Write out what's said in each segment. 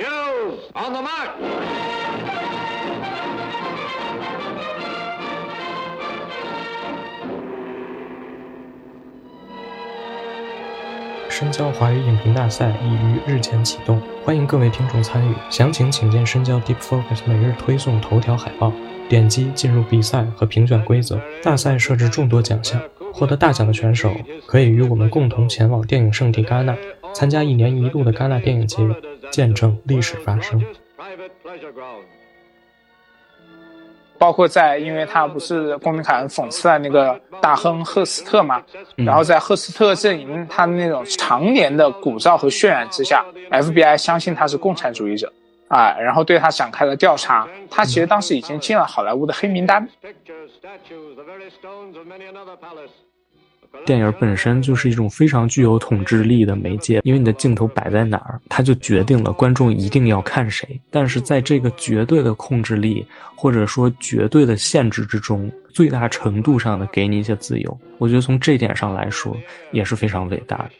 Youth on the march! 深交华语影评大赛已于日前启动，欢迎各位听众参与。详情请见深交 Deep Focus 每日推送头条海报，点击进入比赛和评选规则。大赛设置众多奖项，获得大奖的选手可以与我们共同前往电影圣地戛纳，参加一年一度的戛纳电影节，见证历史发生。包括在，因为他不是公民凯恩讽刺了那个大亨赫斯特嘛，然后在赫斯特阵营他的那种常年的鼓噪和渲染之下，FBI 相信他是共产主义者啊，然后对他展开了调查。他其实当时已经进了好莱坞的黑名单。电影本身就是一种非常具有统治力的媒介，因为你的镜头摆在哪儿，它就决定了观众一定要看谁。但是在这个绝对的控制力或者说绝对的限制之中，最大程度上的给你一些自由，我觉得从这点上来说也是非常伟大的。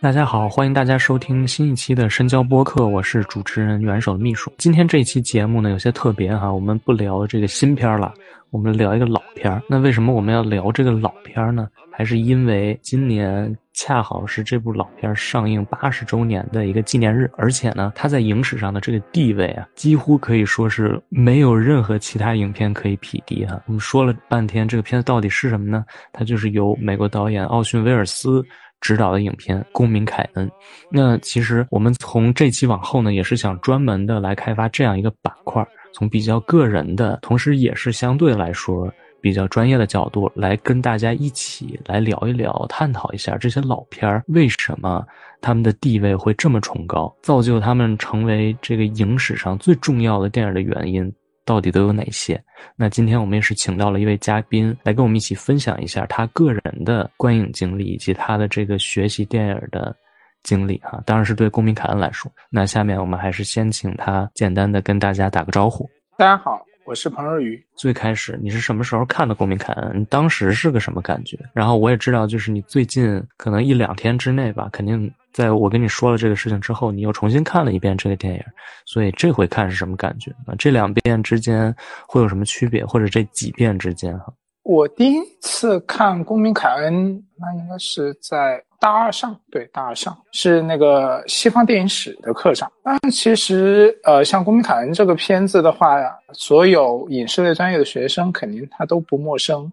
大家好，欢迎大家收听新一期的深交播客，我是主持人元首的秘书。今天这一期节目呢有些特别哈，我们不聊这个新片了，我们聊一个老片儿。那为什么我们要聊这个老片儿呢？还是因为今年恰好是这部老片上映八十周年的一个纪念日，而且呢，它在影史上的这个地位啊，几乎可以说是没有任何其他影片可以匹敌哈。我们说了半天，这个片子到底是什么呢？它就是由美国导演奥逊·威尔斯。执导的影片《公民凯恩》，那其实我们从这期往后呢，也是想专门的来开发这样一个板块，从比较个人的，同时也是相对来说比较专业的角度来跟大家一起来聊一聊，探讨一下这些老片儿为什么他们的地位会这么崇高，造就他们成为这个影史上最重要的电影的原因。到底都有哪些？那今天我们也是请到了一位嘉宾来跟我们一起分享一下他个人的观影经历以及他的这个学习电影的经历哈。当然是对公民凯恩来说。那下面我们还是先请他简单的跟大家打个招呼。大家好，我是彭若愚。最开始你是什么时候看的公民凯恩？你当时是个什么感觉？然后我也知道，就是你最近可能一两天之内吧，肯定。在我跟你说了这个事情之后，你又重新看了一遍这个电影，所以这回看是什么感觉？啊，这两遍之间会有什么区别，或者这几遍之间哈？我第一次看《公民凯恩》，那应该是在大二上，对，大二上是那个西方电影史的课上。但其实，呃，像《公民凯恩》这个片子的话，所有影视类专业的学生肯定他都不陌生，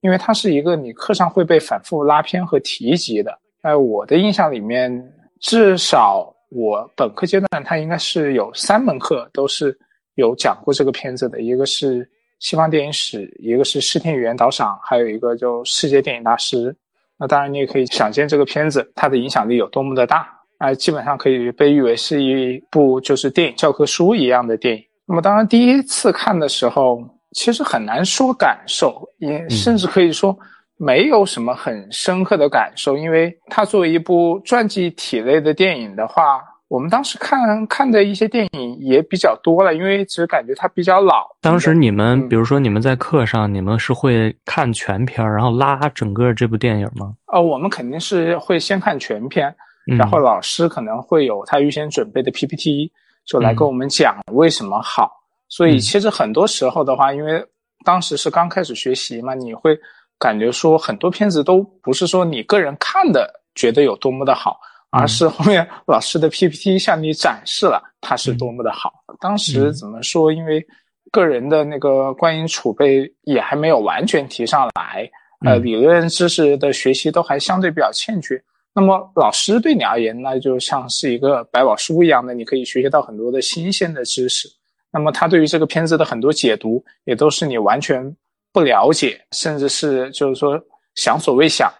因为它是一个你课上会被反复拉片和提及的。在我的印象里面，至少我本科阶段，它应该是有三门课都是有讲过这个片子的，一个是西方电影史，一个是视听语言导赏，还有一个就世界电影大师。那当然，你也可以想见这个片子它的影响力有多么的大啊！基本上可以被誉为是一部就是电影教科书一样的电影。那么，当然第一次看的时候，其实很难说感受，也甚至可以说。没有什么很深刻的感受，因为它作为一部传记体类的电影的话，我们当时看看的一些电影也比较多了，因为只感觉它比较老。当时你们，比如说你们在课上，你们是会看全片然后拉整个这部电影吗？哦，我们肯定是会先看全片，然后老师可能会有他预先准备的 PPT，就来跟我们讲为什么好。所以其实很多时候的话，因为当时是刚开始学习嘛，你会。感觉说很多片子都不是说你个人看的觉得有多么的好，而是后面老师的 PPT 向你展示了它是多么的好。当时怎么说？因为个人的那个观影储备也还没有完全提上来，呃，理论知识的学习都还相对比较欠缺。那么老师对你而言，那就像是一个百宝书一样的，你可以学习到很多的新鲜的知识。那么他对于这个片子的很多解读，也都是你完全。不了解，甚至是就是说想所未想，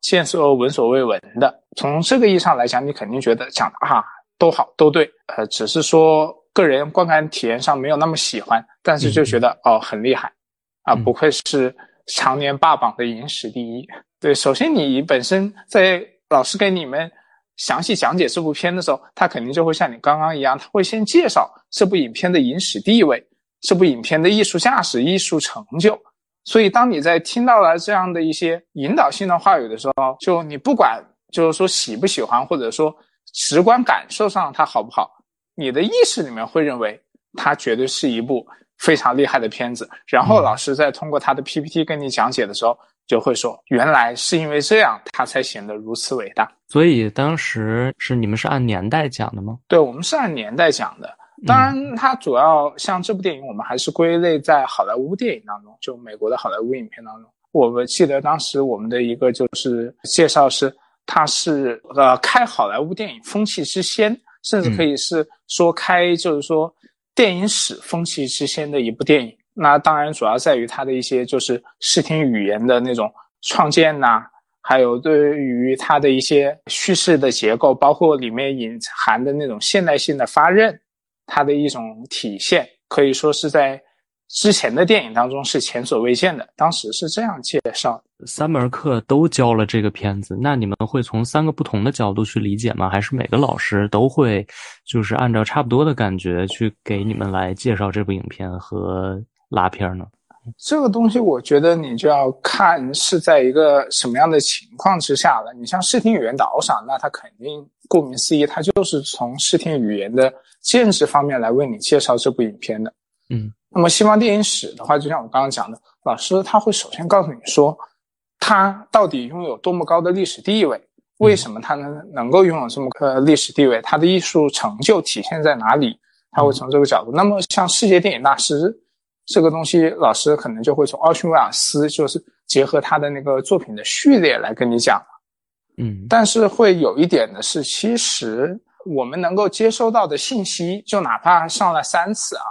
见所闻所未闻的。从这个意义上来讲，你肯定觉得讲的啊都好都对，呃，只是说个人观感体验上没有那么喜欢，但是就觉得哦很厉害，啊不愧是常年霸榜的影史第一。对，首先你本身在老师给你们详细讲解这部片的时候，他肯定就会像你刚刚一样，他会先介绍这部影片的影史地位。这部影片的艺术价值、艺术成就，所以当你在听到了这样的一些引导性的话语的时候，就你不管就是说喜不喜欢，或者说直观感受上它好不好，你的意识里面会认为它绝对是一部非常厉害的片子。然后老师在通过他的 PPT 跟你讲解的时候。就会说，原来是因为这样，它才显得如此伟大。所以当时是你们是按年代讲的吗？对，我们是按年代讲的。当然，它主要像这部电影，我们还是归类在好莱坞电影当中，就美国的好莱坞影片当中。我们记得当时我们的一个就是介绍是，它是呃开好莱坞电影风气之先，甚至可以是说开就是说电影史风气之先的一部电影。那当然主要在于它的一些就是视听语言的那种创建呐，还有对于它的一些叙事的结构，包括里面隐含的那种现代性的发轫，它的一种体现，可以说是在之前的电影当中是前所未见的。当时是这样介绍：三门课都教了这个片子，那你们会从三个不同的角度去理解吗？还是每个老师都会就是按照差不多的感觉去给你们来介绍这部影片和？拉片呢？这个东西我觉得你就要看是在一个什么样的情况之下了。你像视听语言导赏，那它肯定顾名思义，它就是从视听语言的建制方面来为你介绍这部影片的。嗯，那么西方电影史的话，就像我刚刚讲的，老师他会首先告诉你说，它到底拥有多么高的历史地位，为什么它能能够拥有这么个历史地位，它的艺术成就体现在哪里？他会从这个角度。那么像世界电影大师。这个东西，老师可能就会从奥逊威尔斯，就是结合他的那个作品的序列来跟你讲嗯，但是会有一点的是，其实我们能够接收到的信息，就哪怕上了三次啊，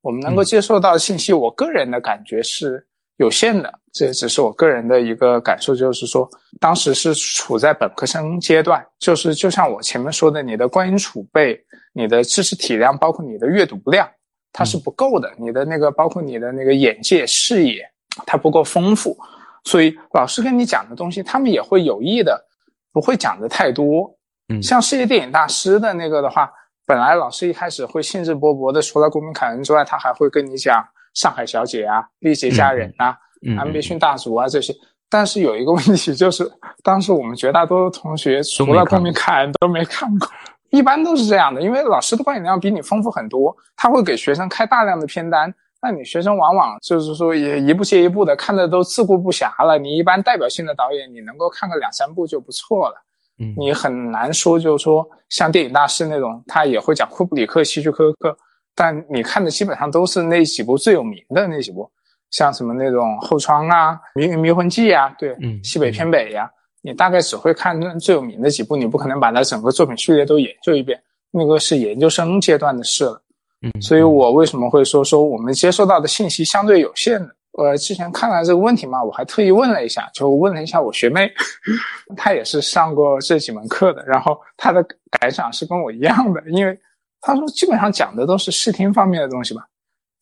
我们能够接受到的信息，我个人的感觉是有限的。这只是我个人的一个感受，就是说，当时是处在本科生阶段，就是就像我前面说的，你的观影储备、你的知识体量，包括你的阅读量。它是不够的，你的那个包括你的那个眼界视野，它不够丰富，所以老师跟你讲的东西，他们也会有意的，不会讲的太多。嗯，像世界电影大师的那个的话，本来老师一开始会兴致勃勃的，除了《公民凯恩》之外，他还会跟你讲《上海小姐》啊，《丽姐佳人》啊，《安倍逊大族》啊这些。但是有一个问题就是，当时我们绝大多数同学除了《公民凯恩》都没看过。一般都是这样的，因为老师的观影量比你丰富很多，他会给学生开大量的片单，那你学生往往就是说也一部接一部的看的都自顾不暇了。你一般代表性的导演，你能够看个两三部就不错了。嗯，你很难说就是说像电影大师那种，他也会讲库布里克、希区柯克，但你看的基本上都是那几部最有名的那几部，像什么那种后窗啊、迷迷魂记啊，对，嗯，西北偏北呀。你大概只会看最有名的几部，你不可能把他整个作品序列都研究一遍，那个是研究生阶段的事了。嗯，所以我为什么会说说我们接收到的信息相对有限呢？我之前看了这个问题嘛，我还特意问了一下，就问了一下我学妹，她也是上过这几门课的，然后她的感想是跟我一样的，因为她说基本上讲的都是视听方面的东西吧。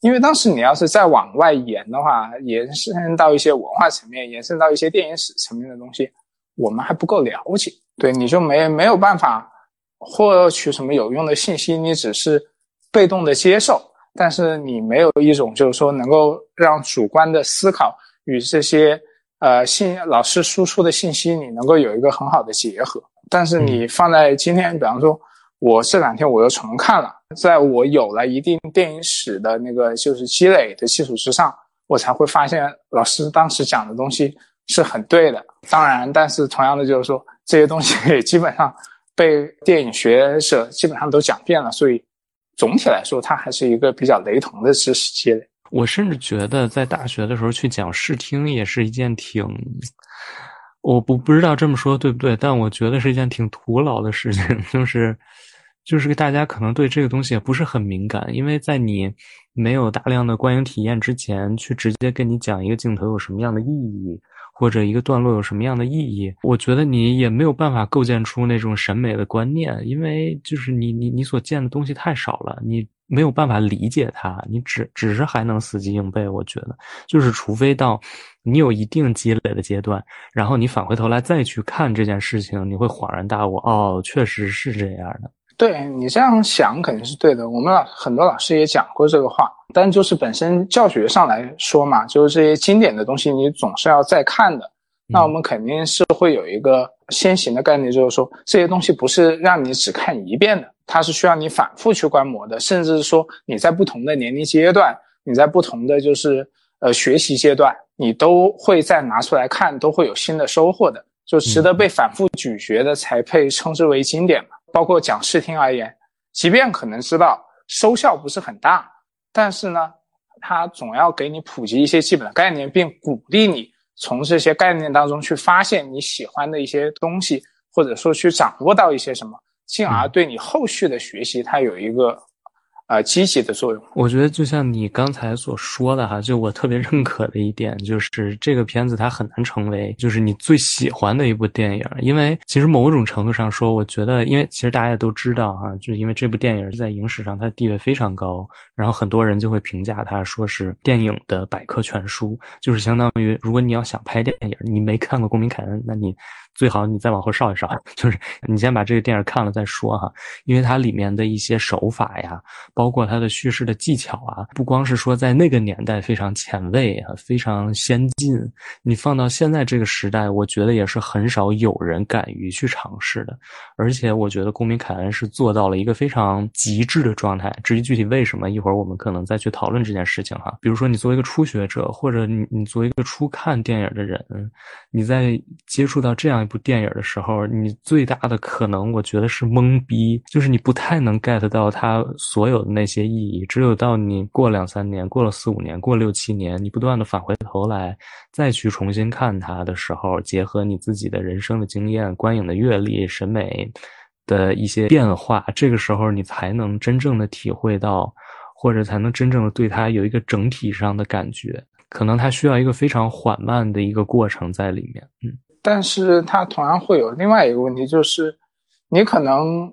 因为当时你要是再往外延的话，延伸到一些文化层面，延伸到一些电影史层面的东西。我们还不够了解，对你就没没有办法获取什么有用的信息，你只是被动的接受，但是你没有一种就是说能够让主观的思考与这些呃信老师输出的信息，你能够有一个很好的结合。但是你放在今天，比方说，我这两天我又重看了，在我有了一定电影史的那个就是积累的基础之上，我才会发现老师当时讲的东西。是很对的，当然，但是同样的就是说，这些东西也基本上被电影学者基本上都讲遍了，所以总体来说，它还是一个比较雷同的知识积累。我甚至觉得，在大学的时候去讲视听也是一件挺……我不不知道这么说对不对，但我觉得是一件挺徒劳的事情，就是就是大家可能对这个东西也不是很敏感，因为在你没有大量的观影体验之前，去直接跟你讲一个镜头有什么样的意义。或者一个段落有什么样的意义？我觉得你也没有办法构建出那种审美的观念，因为就是你你你所见的东西太少了，你没有办法理解它，你只只是还能死记硬背。我觉得，就是除非到你有一定积累的阶段，然后你返回头来再去看这件事情，你会恍然大悟，哦，确实是这样的。对你这样想肯定是对的。我们老很多老师也讲过这个话，但就是本身教学上来说嘛，就是这些经典的东西你总是要再看的。那我们肯定是会有一个先行的概念，就是说这些东西不是让你只看一遍的，它是需要你反复去观摩的，甚至是说你在不同的年龄阶段，你在不同的就是呃学习阶段，你都会再拿出来看，都会有新的收获的。就值得被反复咀嚼的，才配称之为经典嘛。包括讲视听而言，即便可能知道收效不是很大，但是呢，它总要给你普及一些基本的概念，并鼓励你从这些概念当中去发现你喜欢的一些东西，或者说去掌握到一些什么，进而对你后续的学习它有一个。啊，积极的作用。我觉得就像你刚才所说的哈，就我特别认可的一点，就是这个片子它很难成为就是你最喜欢的一部电影，因为其实某种程度上说，我觉得，因为其实大家也都知道哈，就是因为这部电影在影史上它的地位非常高，然后很多人就会评价它说是电影的百科全书，就是相当于如果你要想拍电影，你没看过《公民凯恩》，那你。最好你再往后稍一稍，就是你先把这个电影看了再说哈，因为它里面的一些手法呀，包括它的叙事的技巧啊，不光是说在那个年代非常前卫啊，非常先进，你放到现在这个时代，我觉得也是很少有人敢于去尝试的。而且我觉得公民凯恩是做到了一个非常极致的状态。至于具体为什么，一会儿我们可能再去讨论这件事情哈。比如说你作为一个初学者，或者你你作为一个初看电影的人，你在接触到这样。一部电影的时候，你最大的可能，我觉得是懵逼，就是你不太能 get 到它所有的那些意义。只有到你过两三年，过了四五年，过六七年，你不断的返回头来，再去重新看它的时候，结合你自己的人生的经验、观影的阅历、审美的一些变化，这个时候你才能真正的体会到，或者才能真正的对它有一个整体上的感觉。可能它需要一个非常缓慢的一个过程在里面，嗯。但是它同样会有另外一个问题，就是你可能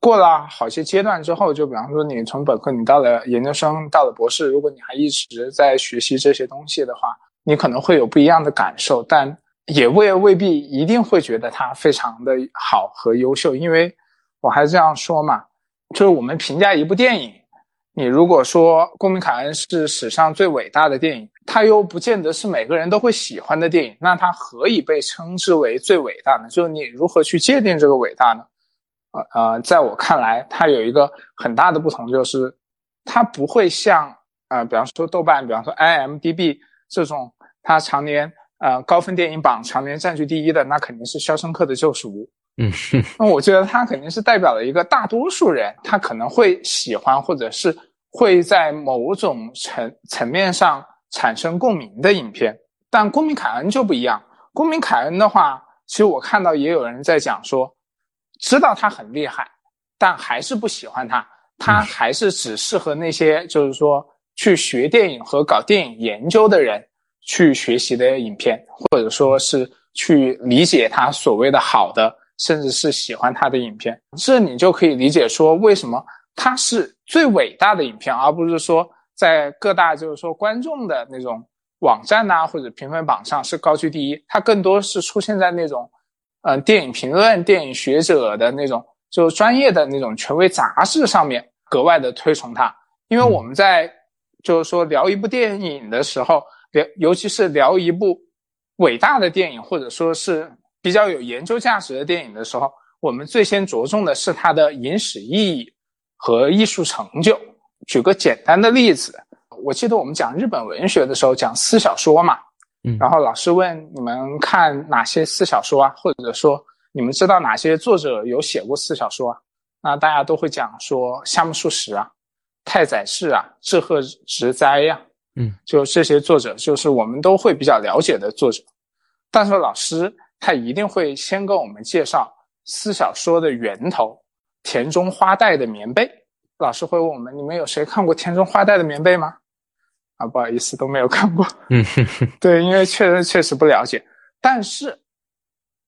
过了好些阶段之后，就比方说你从本科你到了研究生，到了博士，如果你还一直在学习这些东西的话，你可能会有不一样的感受，但也未未必一定会觉得它非常的好和优秀，因为我还是这样说嘛，就是我们评价一部电影，你如果说《公民凯恩》是史上最伟大的电影。它又不见得是每个人都会喜欢的电影，那它何以被称之为最伟大呢？就是你如何去界定这个伟大呢？呃呃，在我看来，它有一个很大的不同，就是它不会像呃，比方说豆瓣，比方说 IMDB 这种，它常年呃高分电影榜常年占据第一的，那肯定是《肖申克的救赎》。嗯，那我觉得他肯定是代表了一个大多数人，他可能会喜欢，或者是会在某种层层面上。产生共鸣的影片，但《公民凯恩》就不一样。《公民凯恩》的话，其实我看到也有人在讲说，知道他很厉害，但还是不喜欢他。他还是只适合那些就是说去学电影和搞电影研究的人去学习的影片，或者说是去理解他所谓的好的，甚至是喜欢他的影片。这你就可以理解说，为什么他是最伟大的影片，而不是说。在各大就是说观众的那种网站呐，或者评分榜上是高居第一。它更多是出现在那种，嗯，电影评论、电影学者的那种，就专业的那种权威杂志上面格外的推崇它。因为我们在就是说聊一部电影的时候，聊尤其是聊一部伟大的电影，或者说是比较有研究价值的电影的时候，我们最先着重的是它的影史意义和艺术成就。举个简单的例子，我记得我们讲日本文学的时候讲私小说嘛，嗯，然后老师问你们看哪些私小说啊，或者说你们知道哪些作者有写过私小说啊？那大家都会讲说夏目漱石啊、太宰治啊、志贺直哉呀，嗯，就这些作者就是我们都会比较了解的作者。但是老师他一定会先跟我们介绍私小说的源头——田中花代的棉被。老师会问我们：“你们有谁看过田中花代的棉被吗？”啊，不好意思，都没有看过。嗯，对，因为确实确实不了解。但是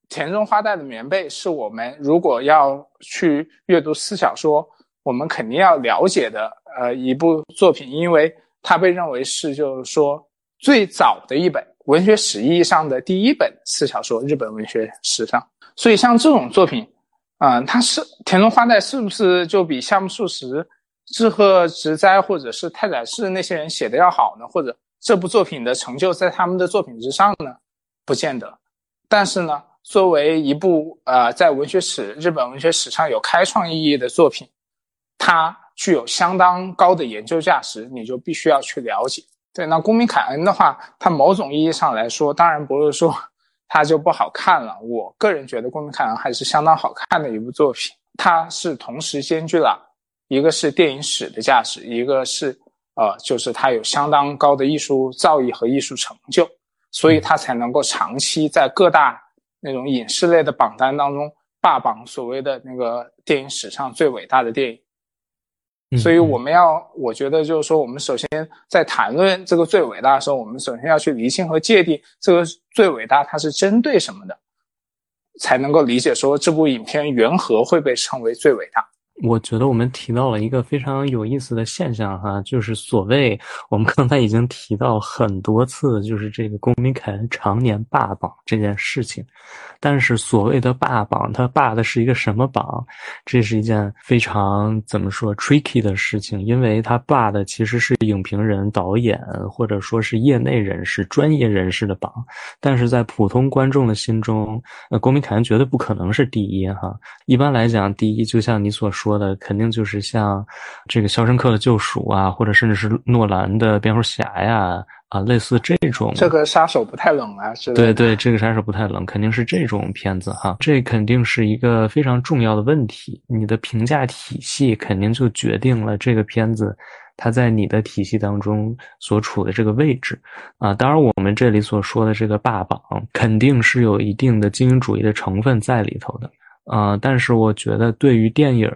田中花代的棉被是我们如果要去阅读私小说，我们肯定要了解的呃一部作品，因为它被认为是就是说最早的一本文学史意义上的第一本私小说，日本文学史上。所以像这种作品。嗯，它是田中花代是不是就比夏目漱石、志贺直哉或者是太宰治那些人写的要好呢？或者这部作品的成就在他们的作品之上呢？不见得。但是呢，作为一部呃在文学史日本文学史上有开创意义的作品，它具有相当高的研究价值，你就必须要去了解。对，那公民凯恩的话，它某种意义上来说，当然不是说 它就不好看了。我个人觉得公民凯恩还是相当好看的一部作品。它是同时兼具了一个是电影史的价值，一个是呃，就是它有相当高的艺术造诣和艺术成就，所以它才能够长期在各大那种影视类的榜单当中霸榜，所谓的那个电影史上最伟大的电影。所以我们要，我觉得就是说，我们首先在谈论这个最伟大的时候，我们首先要去厘清和界定这个最伟大它是针对什么的，才能够理解说这部影片缘何会被称为最伟大。我觉得我们提到了一个非常有意思的现象哈，就是所谓我们刚才已经提到很多次，就是这个公民凯恩常年霸榜这件事情。但是所谓的霸榜，他霸的是一个什么榜？这是一件非常怎么说 tricky 的事情，因为他霸的其实是影评人、导演或者说是业内人士、专业人士的榜。但是在普通观众的心中，呃，公民凯恩绝对不可能是第一哈。一般来讲，第一就像你所说的，肯定就是像这个《肖申克的救赎》啊，或者甚至是诺兰的蝙蝠侠呀。啊，类似这种，这个杀手不太冷啊，是对对，这个杀手不太冷，肯定是这种片子哈。这肯定是一个非常重要的问题，你的评价体系肯定就决定了这个片子它在你的体系当中所处的这个位置啊。当然，我们这里所说的这个霸榜，肯定是有一定的精英主义的成分在里头的啊。但是，我觉得对于电影。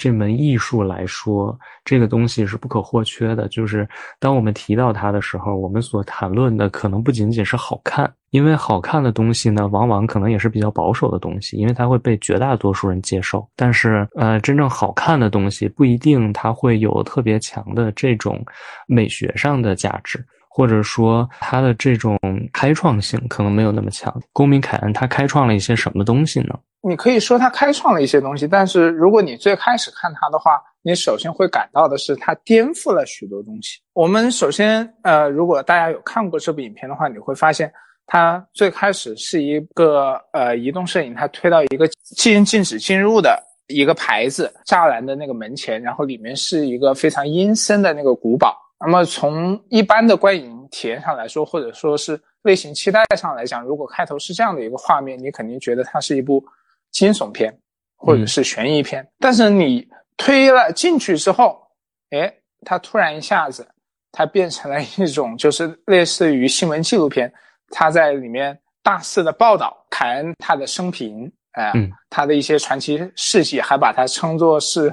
这门艺术来说，这个东西是不可或缺的。就是当我们提到它的时候，我们所谈论的可能不仅仅是好看，因为好看的东西呢，往往可能也是比较保守的东西，因为它会被绝大多数人接受。但是，呃，真正好看的东西不一定它会有特别强的这种美学上的价值，或者说它的这种开创性可能没有那么强。公民凯恩他开创了一些什么东西呢？你可以说他开创了一些东西，但是如果你最开始看他的话，你首先会感到的是他颠覆了许多东西。我们首先，呃，如果大家有看过这部影片的话，你会发现他最开始是一个呃移动摄影，他推到一个禁禁止进入的一个牌子栅栏的那个门前，然后里面是一个非常阴森的那个古堡。那么从一般的观影体验上来说，或者说是类型期待上来讲，如果开头是这样的一个画面，你肯定觉得它是一部。惊悚片，或者是悬疑片，但是你推了进去之后，哎，它突然一下子，它变成了一种就是类似于新闻纪录片，它在里面大肆的报道凯恩他的生平，哎，他的一些传奇事迹，还把它称作是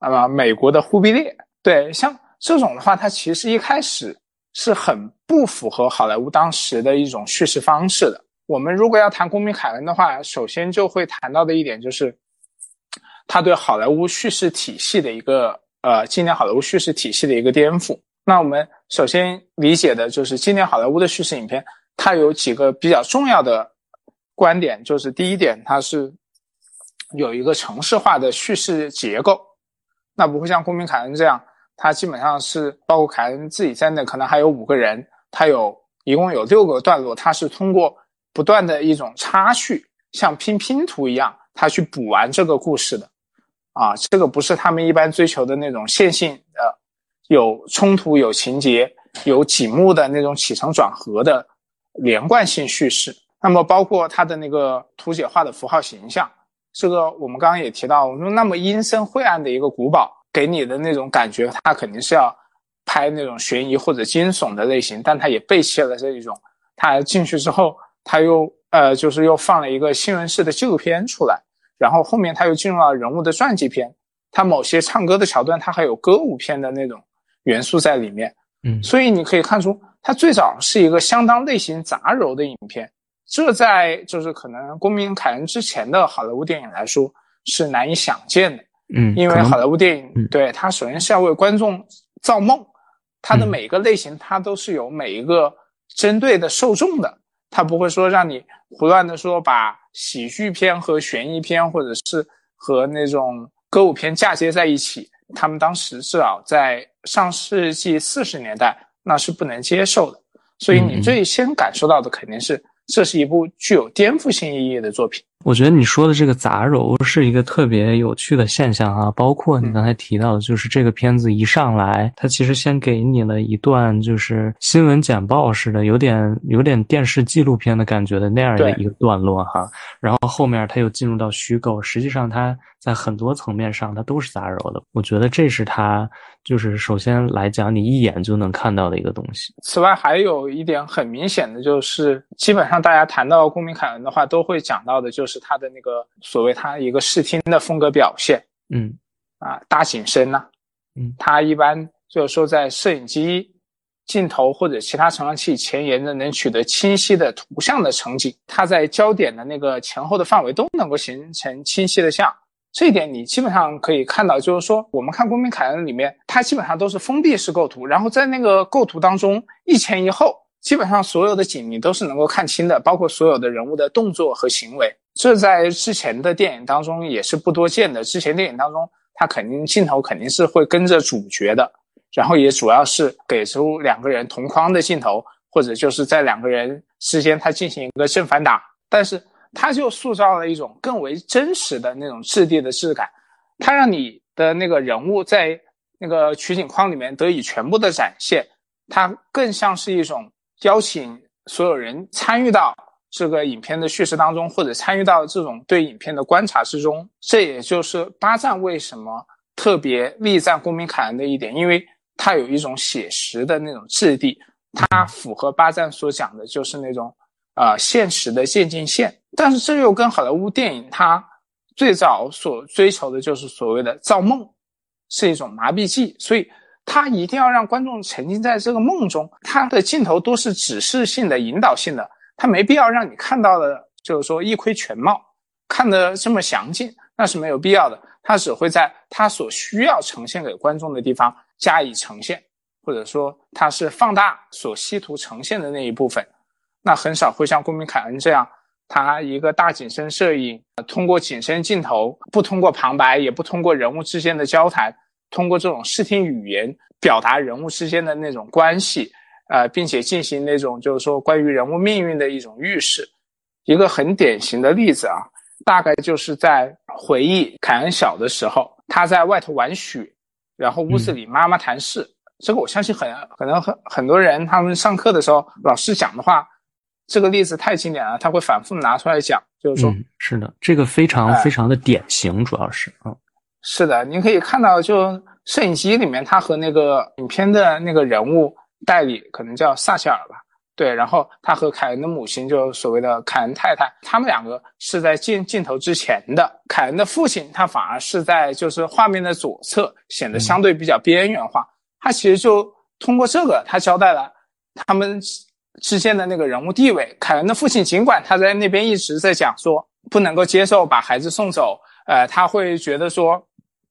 啊美国的忽必烈。对，像这种的话，它其实一开始是很不符合好莱坞当时的一种叙事方式的。我们如果要谈公民凯恩的话，首先就会谈到的一点就是，他对好莱坞叙事体系的一个呃，经典好莱坞叙事体系的一个颠覆。那我们首先理解的就是经典好莱坞的叙事影片，它有几个比较重要的观点，就是第一点，它是有一个城市化的叙事结构，那不会像公民凯恩这样，它基本上是包括凯恩自己在内，可能还有五个人，他有一共有六个段落，他是通过。不断的一种插叙，像拼拼图一样，他去补完这个故事的，啊，这个不是他们一般追求的那种线性的，有冲突、有情节、有几幕的那种起承转合的连贯性叙事。那么，包括他的那个图解化的符号形象，这个我们刚刚也提到，我说那么阴森晦暗的一个古堡，给你的那种感觉，他肯定是要拍那种悬疑或者惊悚的类型，但他也背弃了这一种，他进去之后。他又呃，就是又放了一个新闻式的纪录片出来，然后后面他又进入了人物的传记片。他某些唱歌的桥段，他还有歌舞片的那种元素在里面。嗯，所以你可以看出，他最早是一个相当类型杂糅的影片。这在就是可能公民凯恩之前的好莱坞电影来说是难以想见的。嗯，因为好莱坞电影对它首先是要为观众造梦，它的每一个类型它都是有每一个针对的受众的。他不会说让你胡乱的说把喜剧片和悬疑片或者是和那种歌舞片嫁接在一起。他们当时至少在上世纪四十年代，那是不能接受的。所以你最先感受到的肯定是。这是一部具有颠覆性意义的作品。我觉得你说的这个杂糅是一个特别有趣的现象啊，包括你刚才提到的，就是这个片子一上来，它其实先给你了一段就是新闻简报似的，有点有点电视纪录片的感觉的那样的一个段落哈。然后后面它又进入到虚构，实际上它在很多层面上它都是杂糅的。我觉得这是它就是首先来讲，你一眼就能看到的一个东西。此外，还有一点很明显的就是，基本上大家谈到公民凯恩的话，都会讲到的就是。他的那个所谓他一个视听的风格表现，嗯，啊，大景深呐，嗯，他一般就是说在摄影机镜头或者其他成像器前沿的能取得清晰的图像的成景，它在焦点的那个前后的范围都能够形成清晰的像，这一点你基本上可以看到，就是说我们看公民凯恩里面，它基本上都是封闭式构图，然后在那个构图当中一前一后，基本上所有的景你都是能够看清的，包括所有的人物的动作和行为。这在之前的电影当中也是不多见的。之前电影当中，它肯定镜头肯定是会跟着主角的，然后也主要是给出两个人同框的镜头，或者就是在两个人之间他进行一个正反打。但是他就塑造了一种更为真实的那种质地的质感，他让你的那个人物在那个取景框里面得以全部的展现，它更像是一种邀请所有人参与到。这个影片的叙事当中，或者参与到这种对影片的观察之中，这也就是巴赞为什么特别力赞《公民凯恩》的一点，因为它有一种写实的那种质地，它符合巴赞所讲的，就是那种呃现实的渐进线。但是这又跟好莱坞电影它最早所追求的就是所谓的造梦，是一种麻痹剂，所以他一定要让观众沉浸在这个梦中，他的镜头都是指示性的、引导性的。他没必要让你看到的，就是说一窥全貌，看得这么详尽，那是没有必要的。他只会在他所需要呈现给观众的地方加以呈现，或者说他是放大所希图呈现的那一部分。那很少会像公民凯恩这样，他一个大景深摄影，通过景深镜头，不通过旁白，也不通过人物之间的交谈，通过这种视听语言表达人物之间的那种关系。呃，并且进行那种就是说关于人物命运的一种预示，一个很典型的例子啊，大概就是在回忆凯恩小的时候，他在外头玩雪，然后屋子里妈妈谈事。这个我相信很可能很很多人他们上课的时候老师讲的话，这个例子太经典了，他会反复拿出来讲，就是说，是的，这个非常非常的典型，主要是嗯，是的，你可以看到，就摄影机里面他和那个影片的那个人物。代理可能叫撒切尔吧，对，然后他和凯恩的母亲就所谓的凯恩太太，他们两个是在镜镜头之前的。凯恩的父亲他反而是在就是画面的左侧，显得相对比较边缘化。他其实就通过这个，他交代了他们之间的那个人物地位。凯恩的父亲尽管他在那边一直在讲说不能够接受把孩子送走，呃，他会觉得说。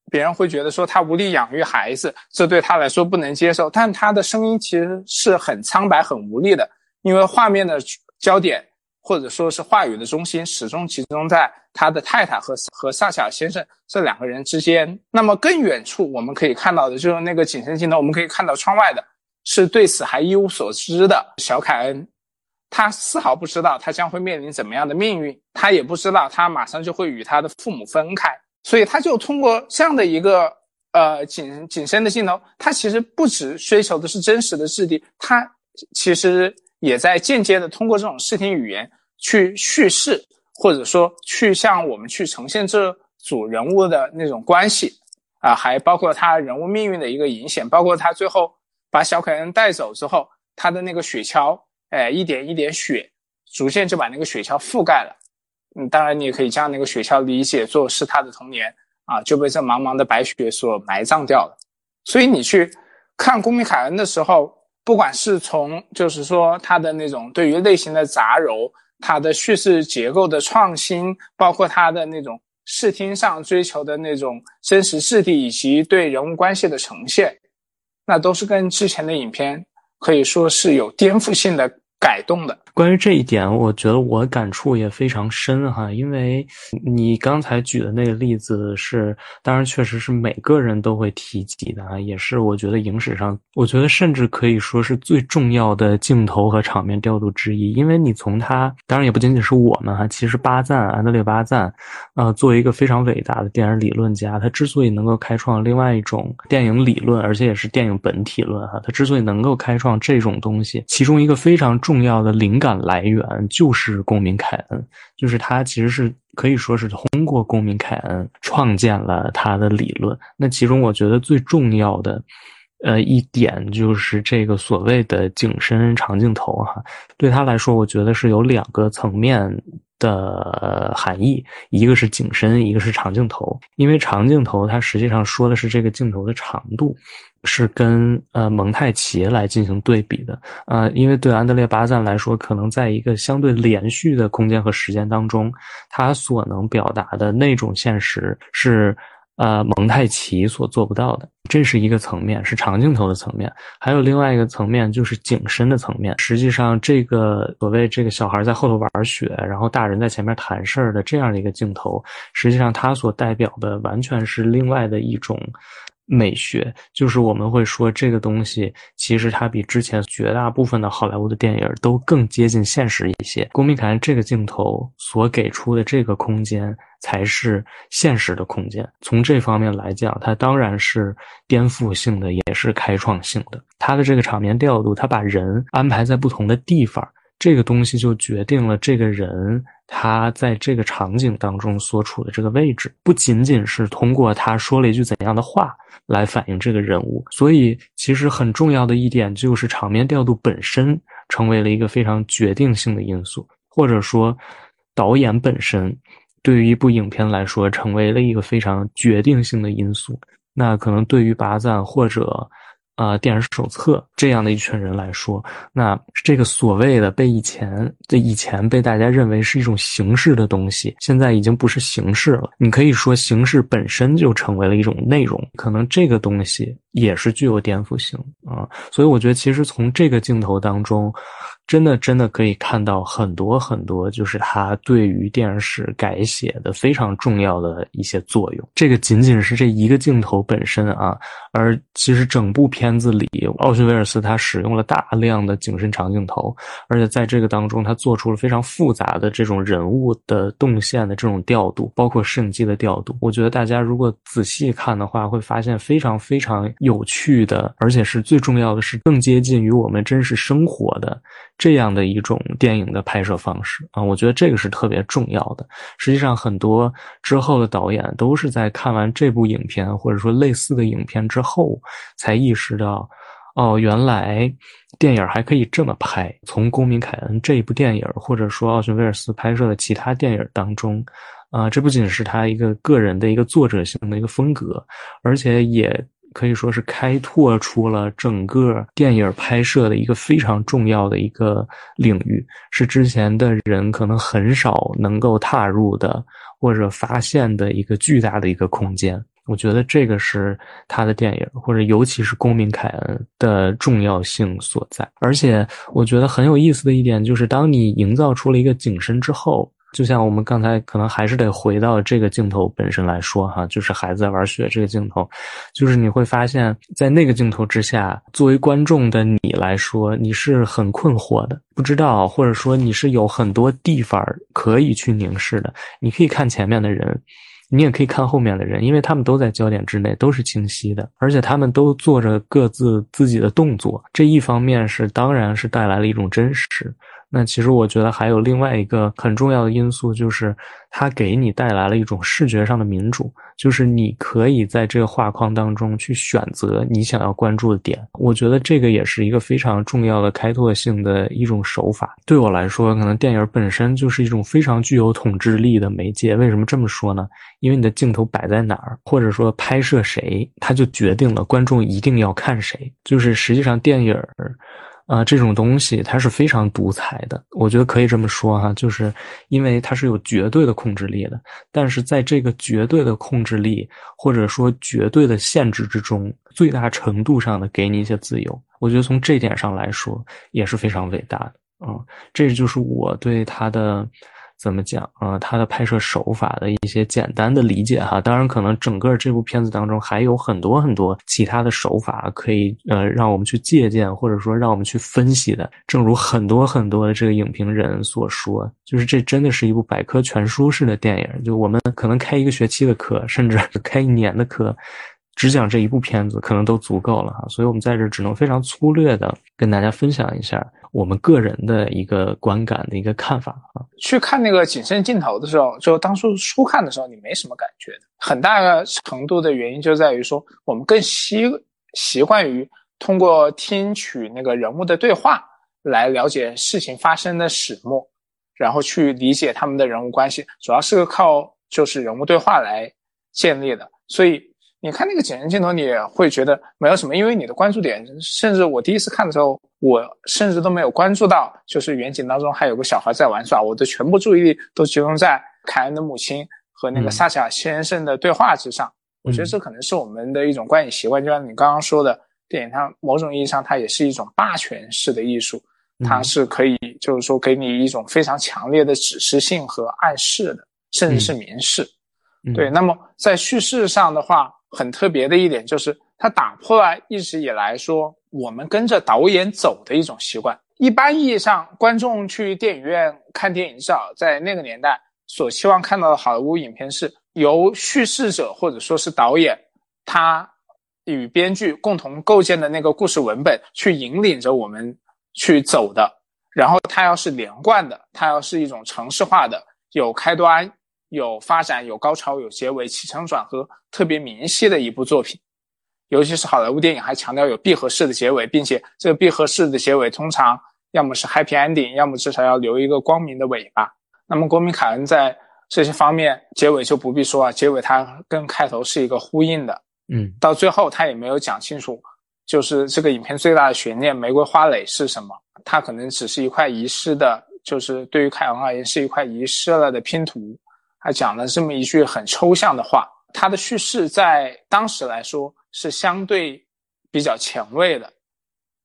别人会觉得说他无力养育孩子，这对他来说不能接受。但他的声音其实是很苍白、很无力的，因为画面的焦点或者说是话语的中心始终集中在他的太太和和萨切尔先生这两个人之间。那么更远处我们可以看到的就是那个景深镜头，我们可以看到窗外的是对此还一无所知的小凯恩，他丝毫不知道他将会面临怎么样的命运，他也不知道他马上就会与他的父母分开。所以他就通过这样的一个呃景景深的镜头，他其实不只追求的是真实的质地，他其实也在间接的通过这种视听语言去叙事，或者说去向我们去呈现这组人物的那种关系啊，还包括他人物命运的一个影响，包括他最后把小凯恩带走之后，他的那个雪橇，哎，一点一点雪，逐渐就把那个雪橇覆盖了。嗯，当然，你也可以将那个雪橇理解作是他的童年啊，就被这茫茫的白雪所埋葬掉了。所以你去看《公民凯恩》的时候，不管是从就是说他的那种对于类型的杂糅，他的叙事结构的创新，包括他的那种视听上追求的那种真实质地，以及对人物关系的呈现，那都是跟之前的影片可以说是有颠覆性的改动的。关于这一点，我觉得我感触也非常深哈，因为你刚才举的那个例子是，当然确实是每个人都会提及的啊，也是我觉得影史上，我觉得甚至可以说是最重要的镜头和场面调度之一，因为你从他，当然也不仅仅是我们哈，其实巴赞安德烈巴赞，呃，作为一个非常伟大的电影理论家，他之所以能够开创另外一种电影理论，而且也是电影本体论哈，他之所以能够开创这种东西，其中一个非常重要的灵感。来源就是公民凯恩，就是他其实是可以说是通过公民凯恩创建了他的理论。那其中我觉得最重要的，呃一点就是这个所谓的景深长镜头哈，对他来说，我觉得是有两个层面的含义，一个是景深，一个是长镜头。因为长镜头它实际上说的是这个镜头的长度。是跟呃蒙太奇来进行对比的，呃，因为对安德烈巴赞来说，可能在一个相对连续的空间和时间当中，他所能表达的那种现实是呃蒙太奇所做不到的，这是一个层面，是长镜头的层面。还有另外一个层面就是景深的层面。实际上，这个所谓这个小孩在后头玩雪，然后大人在前面谈事儿的这样的一个镜头，实际上它所代表的完全是另外的一种。美学就是我们会说这个东西，其实它比之前绝大部分的好莱坞的电影都更接近现实一些。公民凯恩这个镜头所给出的这个空间，才是现实的空间。从这方面来讲，它当然是颠覆性的，也是开创性的。它的这个场面调度，它把人安排在不同的地方。这个东西就决定了这个人他在这个场景当中所处的这个位置，不仅仅是通过他说了一句怎样的话来反映这个人物。所以，其实很重要的一点就是场面调度本身成为了一个非常决定性的因素，或者说导演本身对于一部影片来说成为了一个非常决定性的因素。那可能对于巴赞或者。啊，电影手册这样的一群人来说，那这个所谓的被以前的以前被大家认为是一种形式的东西，现在已经不是形式了。你可以说形式本身就成为了一种内容，可能这个东西也是具有颠覆性啊。所以我觉得，其实从这个镜头当中。真的，真的可以看到很多很多，就是他对于电视改写的非常重要的一些作用。这个仅仅是这一个镜头本身啊，而其实整部片子里，奥逊威尔斯他使用了大量的景深长镜头，而且在这个当中，他做出了非常复杂的这种人物的动线的这种调度，包括摄影机的调度。我觉得大家如果仔细看的话，会发现非常非常有趣的，而且是最重要的是更接近于我们真实生活的。这样的一种电影的拍摄方式啊，我觉得这个是特别重要的。实际上，很多之后的导演都是在看完这部影片或者说类似的影片之之后，才意识到，哦，原来电影还可以这么拍。从《公民凯恩》这一部电影，或者说奥逊威尔斯拍摄的其他电影当中，啊，这不仅是他一个个人的一个作者性的一个风格，而且也。可以说是开拓出了整个电影拍摄的一个非常重要的一个领域，是之前的人可能很少能够踏入的或者发现的一个巨大的一个空间。我觉得这个是他的电影，或者尤其是《公民凯恩》的重要性所在。而且，我觉得很有意思的一点就是，当你营造出了一个景深之后。就像我们刚才可能还是得回到这个镜头本身来说哈，就是孩子在玩雪这个镜头，就是你会发现在那个镜头之下，作为观众的你来说，你是很困惑的，不知道或者说你是有很多地方可以去凝视的，你可以看前面的人，你也可以看后面的人，因为他们都在焦点之内，都是清晰的，而且他们都做着各自自己的动作，这一方面是当然是带来了一种真实。那其实我觉得还有另外一个很重要的因素，就是它给你带来了一种视觉上的民主，就是你可以在这个画框当中去选择你想要关注的点。我觉得这个也是一个非常重要的开拓性的一种手法。对我来说，可能电影本身就是一种非常具有统治力的媒介。为什么这么说呢？因为你的镜头摆在哪儿，或者说拍摄谁，它就决定了观众一定要看谁。就是实际上电影。啊，这种东西它是非常独裁的，我觉得可以这么说哈，就是因为它是有绝对的控制力的，但是在这个绝对的控制力或者说绝对的限制之中，最大程度上的给你一些自由，我觉得从这点上来说也是非常伟大的。嗯，这就是我对它的。怎么讲啊？他的拍摄手法的一些简单的理解哈，当然可能整个这部片子当中还有很多很多其他的手法可以呃让我们去借鉴，或者说让我们去分析的。正如很多很多的这个影评人所说，就是这真的是一部百科全书式的电影。就我们可能开一个学期的课，甚至 开一年的课，只讲这一部片子可能都足够了哈。所以我们在这只能非常粗略的跟大家分享一下。我们个人的一个观感的一个看法啊，去看那个景深镜头的时候，就当初初看的时候，你没什么感觉的。很大程度的原因就在于说，我们更习习惯于通过听取那个人物的对话来了解事情发生的始末，然后去理解他们的人物关系，主要是靠就是人物对话来建立的。所以你看那个景深镜头，你会觉得没有什么，因为你的关注点，甚至我第一次看的时候。我甚至都没有关注到，就是远景当中还有个小孩在玩耍，我的全部注意力都集中在凯恩的母亲和那个萨夏先生的对话之上。我觉得这可能是我们的一种观影习惯，就像你刚刚说的，电影它某种意义上它也是一种霸权式的艺术，它是可以就是说给你一种非常强烈的指示性和暗示的，甚至是明示。对，那么在叙事上的话，很特别的一点就是它打破了一直以来说。我们跟着导演走的一种习惯。一般意义上，观众去电影院看电影，至少在那个年代所期望看到的好莱坞影片，是由叙事者或者说是导演，他与编剧共同构建的那个故事文本去引领着我们去走的。然后，它要是连贯的，它要是一种程式化的，有开端、有发展、有高潮、有结尾、起承转合特别明晰的一部作品。尤其是好莱坞电影还强调有闭合式的结尾，并且这个闭合式的结尾通常要么是 happy ending，要么至少要留一个光明的尾巴。那么国民凯恩在这些方面结尾就不必说啊，结尾它跟开头是一个呼应的。嗯，到最后他也没有讲清楚，就是这个影片最大的悬念玫瑰花蕾是什么？它可能只是一块遗失的，就是对于凯恩而言是一块遗失了的拼图。他讲了这么一句很抽象的话，他的叙事在当时来说。是相对比较前卫的，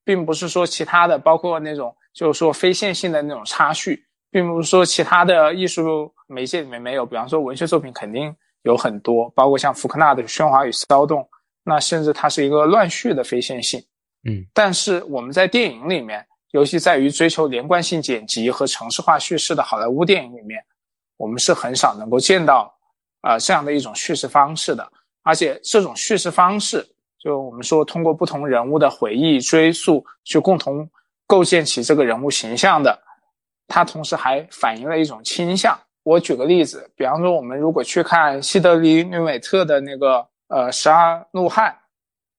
并不是说其他的，包括那种就是说非线性的那种插叙，并不是说其他的艺术媒介里面没有。比方说文学作品肯定有很多，包括像福克纳的《喧哗与骚动》，那甚至它是一个乱序的非线性。嗯，但是我们在电影里面，尤其在于追求连贯性剪辑和城市化叙事的好莱坞电影里面，我们是很少能够见到啊这样的一种叙事方式的。而且这种叙事方式，就我们说通过不同人物的回忆追溯，去共同构建起这个人物形象的，它同时还反映了一种倾向。我举个例子，比方说我们如果去看西德里·纽美特的那个呃《十二怒汉》，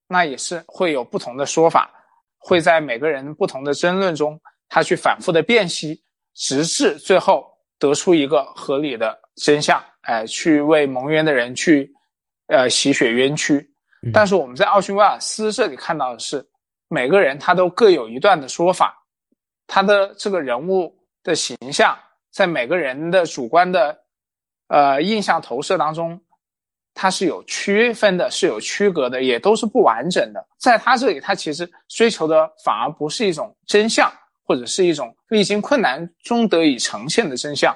那也是会有不同的说法，会在每个人不同的争论中，他去反复的辨析，直至最后得出一个合理的真相，哎，去为蒙冤的人去。呃，洗雪冤屈，但是我们在奥逊威尔斯这里看到的是，每个人他都各有一段的说法，他的这个人物的形象在每个人的主观的呃印象投射当中，它是有区分的，是有区隔的，也都是不完整的。在他这里，他其实追求的反而不是一种真相，或者是一种历经困难中得以呈现的真相，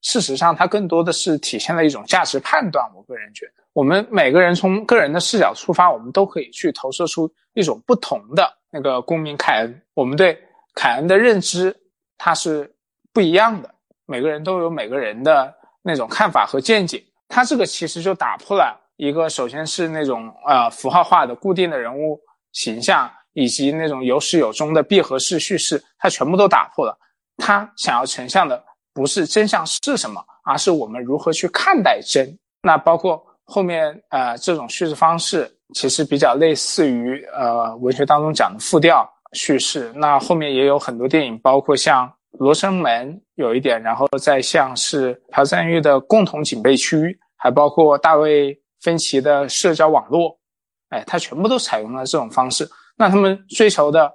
事实上，它更多的是体现了一种价值判断。我个人觉得。我们每个人从个人的视角出发，我们都可以去投射出一种不同的那个公民凯恩。我们对凯恩的认知，它是不一样的。每个人都有每个人的那种看法和见解。他这个其实就打破了一个，首先是那种呃符号化的固定的人物形象，以及那种有始有终的闭合式叙事，他全部都打破了。他想要呈现的不是真相是什么，而是我们如何去看待真。那包括。后面呃，这种叙事方式其实比较类似于呃文学当中讲的复调叙事。那后面也有很多电影，包括像《罗生门》有一点，然后再像是朴赞玉的《共同警备区》，还包括大卫芬奇的《社交网络》，哎，它全部都采用了这种方式。那他们追求的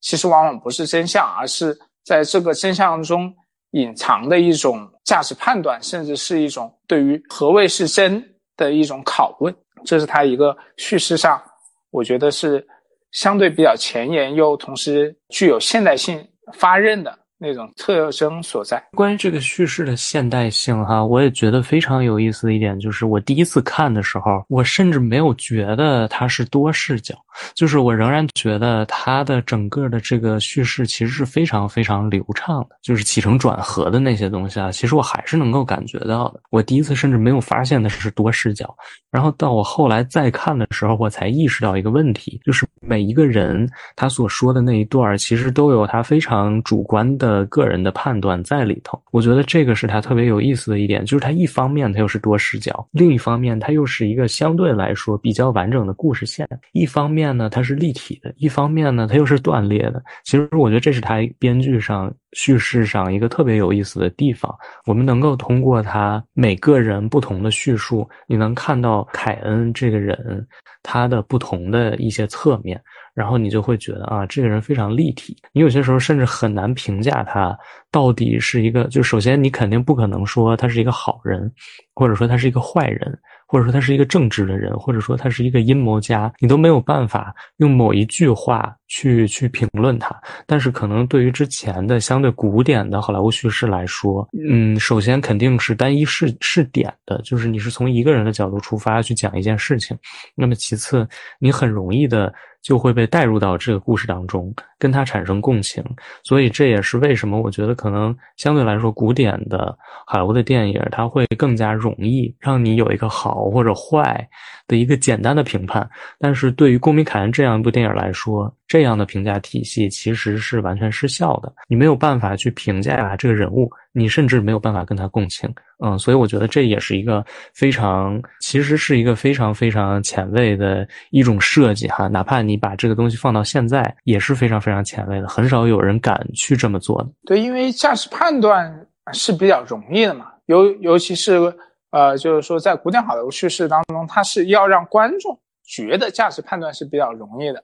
其实往往不是真相，而是在这个真相中隐藏的一种价值判断，甚至是一种对于何谓是真。的一种拷问，这是他一个叙事上，我觉得是相对比较前沿又同时具有现代性发韧的那种特征所在。关于这个叙事的现代性，哈，我也觉得非常有意思的一点就是，我第一次看的时候，我甚至没有觉得它是多视角，就是我仍然觉得它的整个的这个叙事其实是非常非常流畅的，就是起承转合的那些东西啊，其实我还是能够感觉到的。我第一次甚至没有发现的是多视角，然后到我后来再看的时候，我才意识到一个问题，就是每一个人他所说的那一段，其实都有他非常主观的。呃个人的判断在里头，我觉得这个是他特别有意思的一点，就是他一方面他又是多视角，另一方面他又是一个相对来说比较完整的故事线。一方面呢，它是立体的；一方面呢，它又是断裂的。其实我觉得这是他编剧上叙事上一个特别有意思的地方。我们能够通过他每个人不同的叙述，你能看到凯恩这个人他的不同的一些侧面。然后你就会觉得啊，这个人非常立体。你有些时候甚至很难评价他到底是一个，就首先你肯定不可能说他是一个好人，或者说他是一个坏人。或者说他是一个正直的人，或者说他是一个阴谋家，你都没有办法用某一句话去去评论他。但是可能对于之前的相对古典的好莱坞叙事来说，嗯，首先肯定是单一视视点的，就是你是从一个人的角度出发去讲一件事情。那么其次，你很容易的就会被带入到这个故事当中，跟他产生共情。所以这也是为什么我觉得可能相对来说古典的好莱坞的电影，它会更加容易让你有一个好。或者坏的一个简单的评判，但是对于《公民凯恩》这样一部电影来说，这样的评价体系其实是完全失效的。你没有办法去评价这个人物，你甚至没有办法跟他共情。嗯，所以我觉得这也是一个非常，其实是一个非常非常前卫的一种设计哈。哪怕你把这个东西放到现在，也是非常非非常前卫的，很少有人敢去这么做的。对，因为价值判断是比较容易的嘛，尤尤其是。呃，就是说，在古典好莱坞叙事当中，它是要让观众觉得价值判断是比较容易的。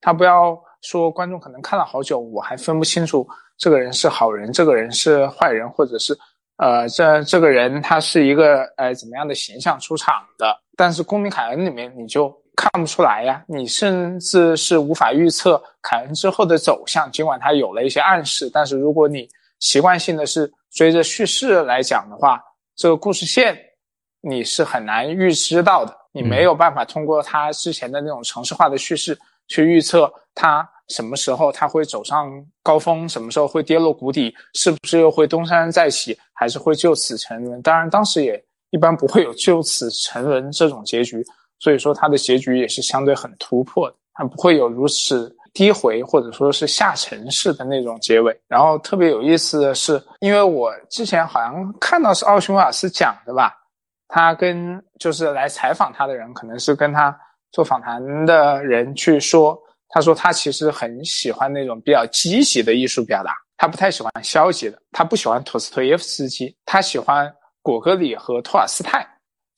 他不要说观众可能看了好久，我还分不清楚这个人是好人，这个人是坏人，或者是呃，这这个人他是一个呃怎么样的形象出场的。但是《公民凯恩》里面你就看不出来呀，你甚至是无法预测凯恩之后的走向。尽管他有了一些暗示，但是如果你习惯性的是追着叙事来讲的话，这个故事线你是很难预知到的，你没有办法通过他之前的那种城市化的叙事去预测他什么时候他会走上高峰，什么时候会跌落谷底，是不是又会东山再起，还是会就此沉沦？当然，当时也一般不会有就此沉沦这种结局，所以说他的结局也是相对很突破的，他不会有如此。低回或者说是下沉式的那种结尾，然后特别有意思的是，因为我之前好像看到是奥匈瓦斯讲的吧，他跟就是来采访他的人，可能是跟他做访谈的人去说，他说他其实很喜欢那种比较积极的艺术表达，他不太喜欢消极的，他不喜欢托斯托耶夫斯基，他喜欢果戈里和托尔斯泰，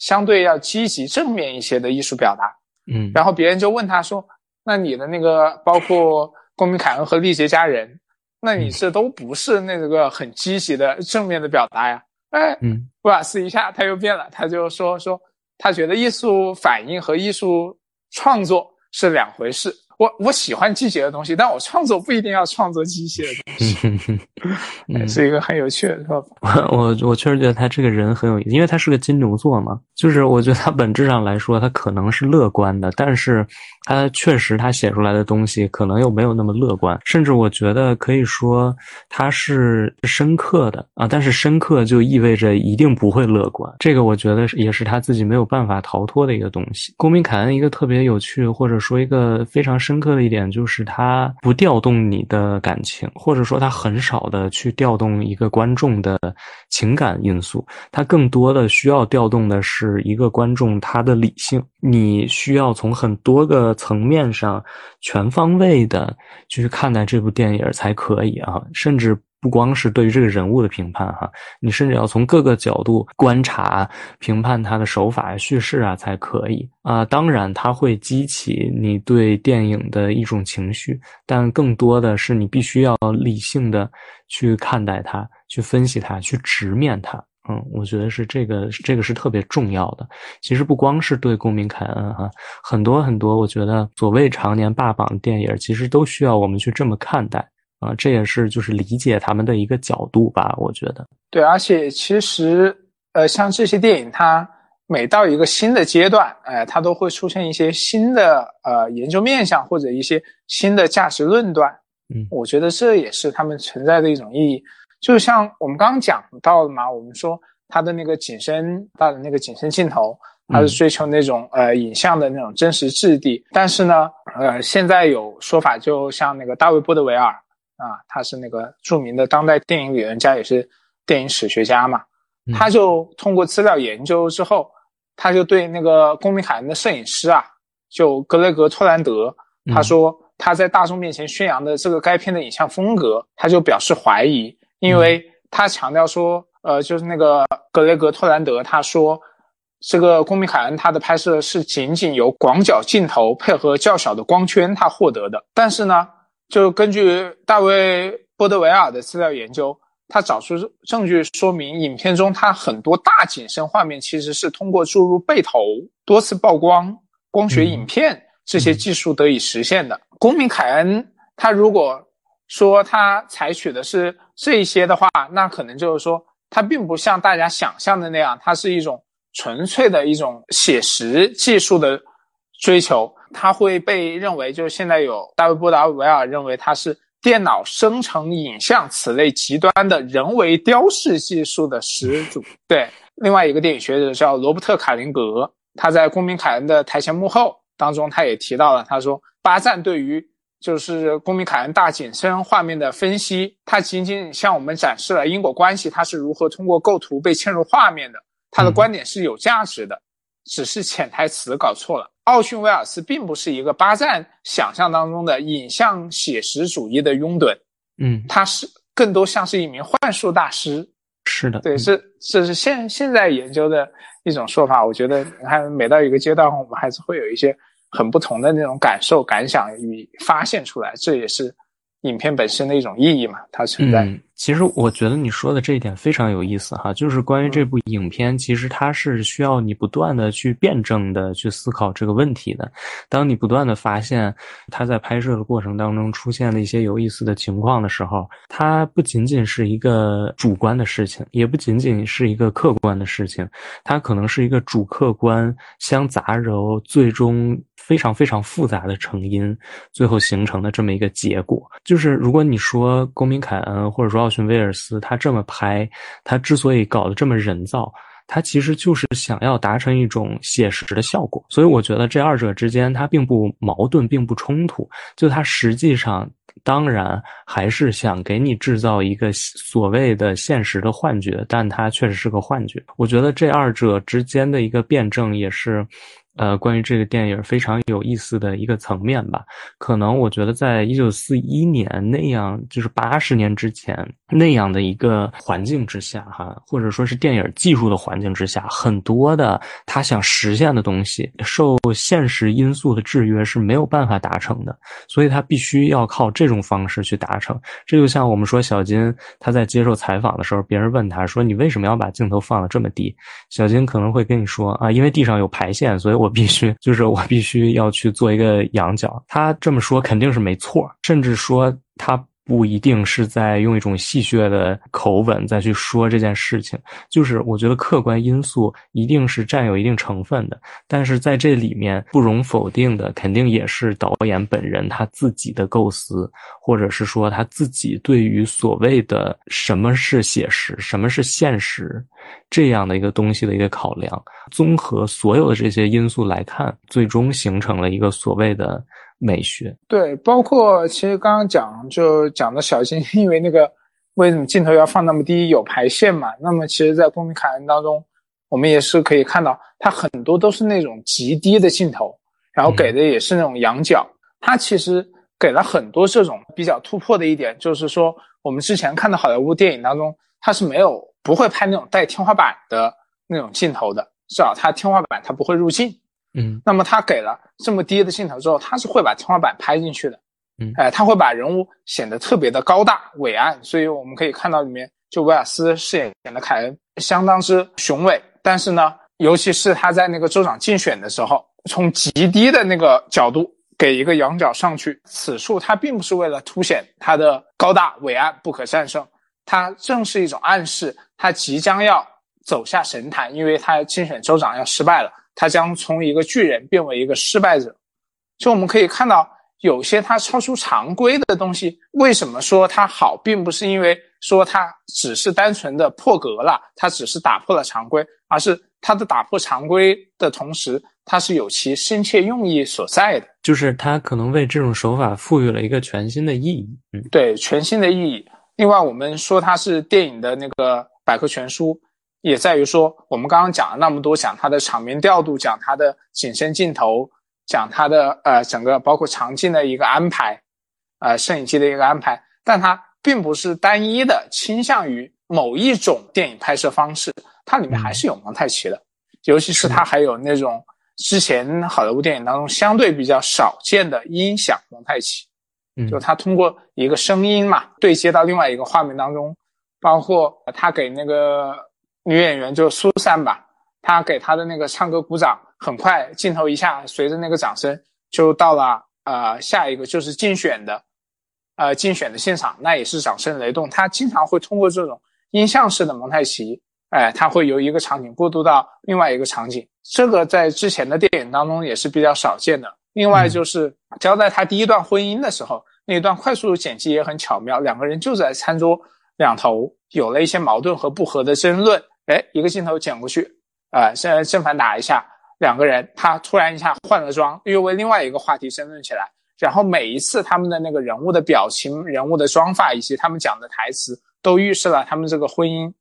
相对要积极正面一些的艺术表达。嗯，然后别人就问他说。那你的那个包括公民凯恩和历劫佳人，那你这都不是那个很积极的正面的表达呀？哎，嗯，布瓦斯一下他又变了，他就说说他觉得艺术反应和艺术创作是两回事。我我喜欢机械的东西，但我创作不一定要创作机械的东西，是一个很有趣的说法。我我确实觉得他这个人很有意思，因为他是个金牛座嘛。就是我觉得他本质上来说，他可能是乐观的，但是他确实他写出来的东西可能又没有那么乐观，甚至我觉得可以说他是深刻的啊。但是深刻就意味着一定不会乐观，这个我觉得也是他自己没有办法逃脱的一个东西。公民凯恩一个特别有趣，或者说一个非常。深深刻的一点就是它不调动你的感情，或者说它很少的去调动一个观众的情感因素，它更多的需要调动的是一个观众他的理性。你需要从很多个层面上全方位的去看待这部电影才可以啊，甚至。不光是对于这个人物的评判哈，你甚至要从各个角度观察、评判他的手法、叙事啊才可以啊。当然，它会激起你对电影的一种情绪，但更多的是你必须要理性的去看待它、去分析它、去直面它。嗯，我觉得是这个，这个是特别重要的。其实不光是对《公民凯恩》哈，很多很多，我觉得所谓常年霸榜的电影，其实都需要我们去这么看待。啊，这也是就是理解他们的一个角度吧，我觉得。对，而且其实呃，像这些电影，它每到一个新的阶段，哎，它都会出现一些新的呃研究面向或者一些新的价值论断。嗯，我觉得这也是他们存在的一种意义。就像我们刚刚讲到的嘛，我们说它的那个景深大的那个景深镜头。它是追求那种呃影像的那种真实质地，但是呢，呃，现在有说法，就像那个大卫波德维尔啊，他是那个著名的当代电影理论家，也是电影史学家嘛，他就通过资料研究之后，他就对那个《公民凯恩》的摄影师啊，就格雷格托兰德，他说他在大众面前宣扬的这个该片的影像风格，他就表示怀疑，因为他强调说，呃，就是那个格雷格托兰德他说。这个公民凯恩他的拍摄是仅仅由广角镜头配合较小的光圈他获得的，但是呢，就根据大卫波德维尔的资料研究，他找出证据说明影片中他很多大景深画面其实是通过注入背投、多次曝光、光学影片这些技术得以实现的。公民凯恩他如果说他采取的是这一些的话，那可能就是说他并不像大家想象的那样，它是一种。纯粹的一种写实技术的追求，它会被认为就是现在有大卫·波达维尔认为它是电脑生成影像此类极端的人为雕饰技术的始祖。对，另外一个电影学者叫罗伯特·卡林格，他在《公民凯恩》的台前幕后当中，他也提到了，他说巴赞对于就是《公民凯恩》大景深画面的分析，他仅仅向我们展示了因果关系，它是如何通过构图被嵌入画面的。他的观点是有价值的，只是潜台词搞错了。奥逊威尔斯并不是一个巴赞想象当中的影像写实主义的拥趸，嗯，他是更多像是一名幻术大师。是的，对，这这是现现在研究的一种说法。我觉得，你看每到一个阶段，我们还是会有一些很不同的那种感受、感想与发现出来。这也是影片本身的一种意义嘛，它存在。其实我觉得你说的这一点非常有意思哈，就是关于这部影片，其实它是需要你不断的去辩证的去思考这个问题的。当你不断的发现它在拍摄的过程当中出现了一些有意思的情况的时候，它不仅仅是一个主观的事情，也不仅仅是一个客观的事情，它可能是一个主客观相杂糅，最终非常非常复杂的成因，最后形成的这么一个结果。就是如果你说公民凯恩，或者说奥逊威尔斯他这么拍，他之所以搞得这么人造，他其实就是想要达成一种写实的效果。所以我觉得这二者之间它并不矛盾，并不冲突。就它实际上当然还是想给你制造一个所谓的现实的幻觉，但它确实是个幻觉。我觉得这二者之间的一个辩证也是。呃，关于这个电影非常有意思的一个层面吧，可能我觉得在一九四一年那样，就是八十年之前那样的一个环境之下，哈，或者说是电影技术的环境之下，很多的他想实现的东西，受现实因素的制约是没有办法达成的，所以他必须要靠这种方式去达成。这就像我们说小金他在接受采访的时候，别人问他说：“你为什么要把镜头放的这么低？”小金可能会跟你说：“啊，因为地上有排线，所以我。”我必须，就是我必须要去做一个仰角。他这么说肯定是没错，甚至说他。不一定是在用一种戏谑的口吻再去说这件事情，就是我觉得客观因素一定是占有一定成分的，但是在这里面不容否定的，肯定也是导演本人他自己的构思，或者是说他自己对于所谓的什么是写实、什么是现实这样的一个东西的一个考量，综合所有的这些因素来看，最终形成了一个所谓的。美学对，包括其实刚刚讲就讲的小金，因为那个为什么镜头要放那么低，有排线嘛？那么其实，在公民凯恩当中，我们也是可以看到，它很多都是那种极低的镜头，然后给的也是那种仰角。它其实给了很多这种比较突破的一点，就是说我们之前看的好莱坞电影当中，它是没有不会拍那种带天花板的那种镜头的，至少它天花板它不会入镜。嗯，那么他给了这么低的镜头之后，他是会把天花板拍进去的。嗯，哎，他会把人物显得特别的高大伟岸，所以我们可以看到里面就威尔斯饰演的凯恩相当之雄伟。但是呢，尤其是他在那个州长竞选的时候，从极低的那个角度给一个仰角上去，此处他并不是为了凸显他的高大伟岸不可战胜，他正是一种暗示，他即将要走下神坛，因为他竞选州长要失败了，他将从一个巨人变为一个失败者。就我们可以看到，有些他超出常规的东西，为什么说它好，并不是因为说它只是单纯的破格了，它只是打破了常规，而是它的打破常规的同时。它是有其深切用意所在的，就是它可能为这种手法赋予了一个全新的意义。嗯，对，全新的意义。另外，我们说它是电影的那个百科全书，也在于说我们刚刚讲了那么多，讲它的场面调度，讲它的景深镜头，讲它的呃整个包括场景的一个安排，呃摄影机的一个安排，但它并不是单一的倾向于某一种电影拍摄方式，它里面还是有蒙太奇的，尤其是它还有那种。之前好莱坞电影当中相对比较少见的音响蒙太奇，嗯，就它通过一个声音嘛对接到另外一个画面当中，包括他给那个女演员就苏珊吧，她给她的那个唱歌鼓掌，很快镜头一下随着那个掌声就到了呃下一个就是竞选的，呃竞选的现场，那也是掌声雷动。他经常会通过这种音像式的蒙太奇。哎，他会由一个场景过渡到另外一个场景，这个在之前的电影当中也是比较少见的。另外就是交代他第一段婚姻的时候，那段快速剪辑也很巧妙，两个人就在餐桌两头有了一些矛盾和不和的争论。哎，一个镜头剪过去，啊，现在正反打一下，两个人他突然一下换了装，又为另外一个话题争论起来。然后每一次他们的那个人物的表情、人物的妆发以及他们讲的台词，都预示了他们这个婚姻。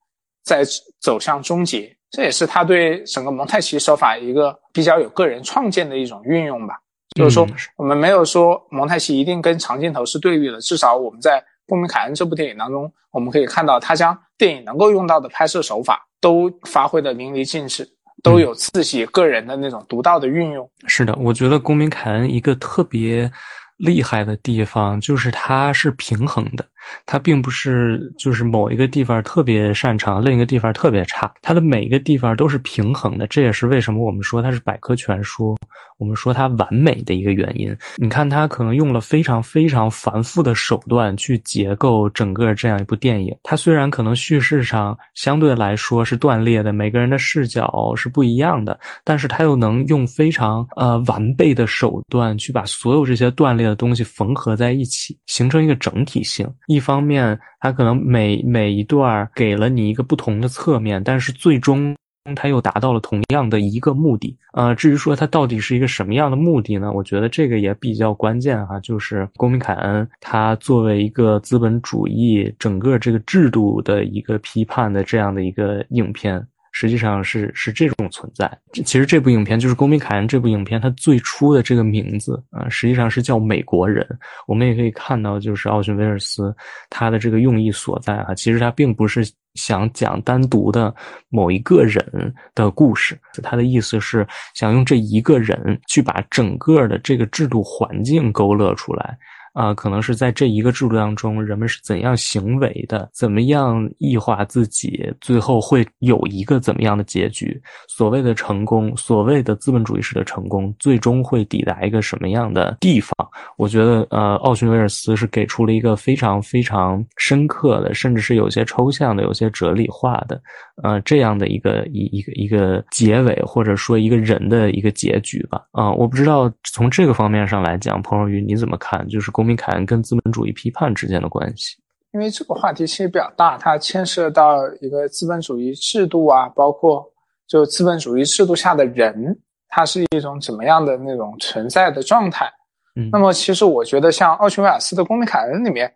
在走向终结，这也是他对整个蒙太奇手法一个比较有个人创建的一种运用吧。就是说，我们没有说蒙太奇一定跟长镜头是对立的，至少我们在《公民凯恩》这部电影当中，我们可以看到他将电影能够用到的拍摄手法都发挥的淋漓尽致，都有自己个人的那种独到的运用。是的，我觉得《公民凯恩》一个特别厉害的地方就是它是平衡的。它并不是就是某一个地方特别擅长，另一个地方特别差，它的每一个地方都是平衡的，这也是为什么我们说它是百科全书，我们说它完美的一个原因。你看，它可能用了非常非常繁复的手段去结构整个这样一部电影。它虽然可能叙事上相对来说是断裂的，每个人的视角是不一样的，但是它又能用非常呃完备的手段去把所有这些断裂的东西缝合在一起，形成一个整体性。一方面，它可能每每一段给了你一个不同的侧面，但是最终它又达到了同样的一个目的。呃，至于说它到底是一个什么样的目的呢？我觉得这个也比较关键哈。就是公民凯恩，他作为一个资本主义整个这个制度的一个批判的这样的一个影片。实际上是是这种存在。其实这部影片就是《公民凯恩》这部影片，它最初的这个名字啊，实际上是叫《美国人》。我们也可以看到，就是奥逊·威尔斯他的这个用意所在啊。其实他并不是想讲单独的某一个人的故事，他的意思是想用这一个人去把整个的这个制度环境勾勒出来。啊，可能是在这一个制度当中，人们是怎样行为的，怎么样异化自己，最后会有一个怎么样的结局？所谓的成功，所谓的资本主义式的成功，最终会抵达一个什么样的地方？我觉得，呃，奥逊·威尔斯是给出了一个非常非常深刻的，甚至是有些抽象的、有些哲理化的，呃，这样的一个一一个一个结尾，或者说一个人的一个结局吧。啊，我不知道从这个方面上来讲，彭若愚你怎么看？就是公。公民凯恩跟资本主义批判之间的关系，因为这个话题其实比较大，它牵涉到一个资本主义制度啊，包括就资本主义制度下的人，他是一种怎么样的那种存在的状态。嗯，那么其实我觉得，像奥逊威尔斯的《公民凯恩》里面，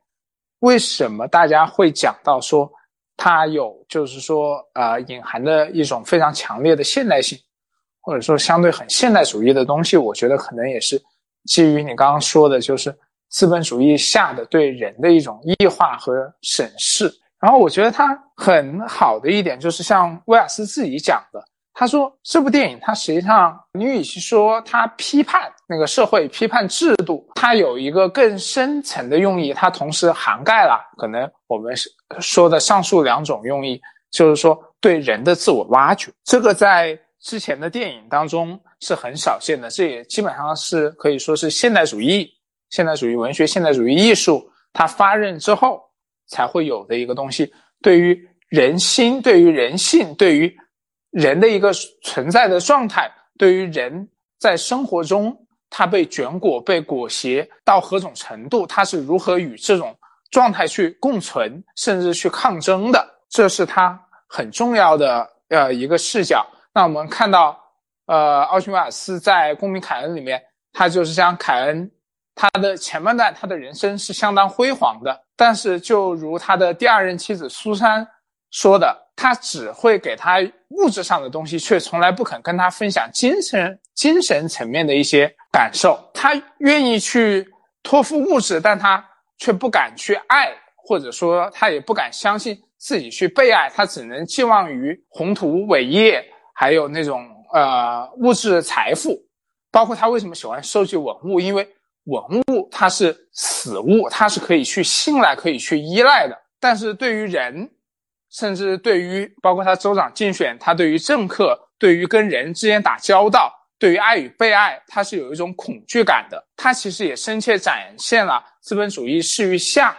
为什么大家会讲到说它有就是说呃隐含的一种非常强烈的现代性，或者说相对很现代主义的东西？我觉得可能也是基于你刚刚说的，就是。资本主义下的对人的一种异化和审视，然后我觉得他很好的一点就是像威尔斯自己讲的，他说这部电影它实际上你与其说他批判那个社会、批判制度，它有一个更深层的用意，它同时涵盖了可能我们说的上述两种用意，就是说对人的自我挖掘。这个在之前的电影当中是很少见的，这也基本上是可以说是现代主义、现代主义文学、现代主义艺术它发轫之后才会有的一个东西。对于人心、对于人性、对于人的一个存在的状态，对于人在生活中他被卷裹、被裹挟到何种程度，他是如何与这种状态去共存，甚至去抗争的，这是他很重要的呃一个视角。那我们看到，呃，奥逊威尔斯在《公民凯恩》里面，他就是将凯恩，他的前半段他的人生是相当辉煌的，但是就如他的第二任妻子苏珊说的，他只会给他物质上的东西，却从来不肯跟他分享精神精神层面的一些感受。他愿意去托付物质，但他却不敢去爱，或者说他也不敢相信自己去被爱，他只能寄望于宏图伟业。还有那种呃物质财富，包括他为什么喜欢收集文物？因为文物它是死物，它是可以去信赖、可以去依赖的。但是对于人，甚至对于包括他州长竞选，他对于政客、对于跟人之间打交道、对于爱与被爱，他是有一种恐惧感的。他其实也深切展现了资本主义势欲下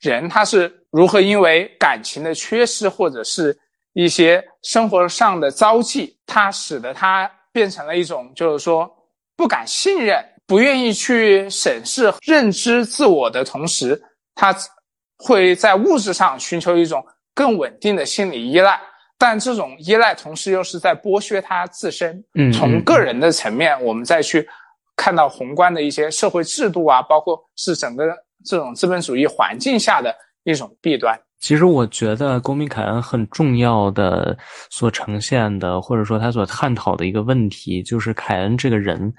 人他是如何因为感情的缺失，或者是。一些生活上的遭际，他使得他变成了一种，就是说不敢信任、不愿意去审视、认知自我的同时，他会在物质上寻求一种更稳定的心理依赖，但这种依赖同时又是在剥削他自身。嗯，从个人的层面，我们再去看到宏观的一些社会制度啊，包括是整个这种资本主义环境下的一种弊端。其实我觉得公民凯恩很重要的所呈现的，或者说他所探讨的一个问题，就是凯恩这个人，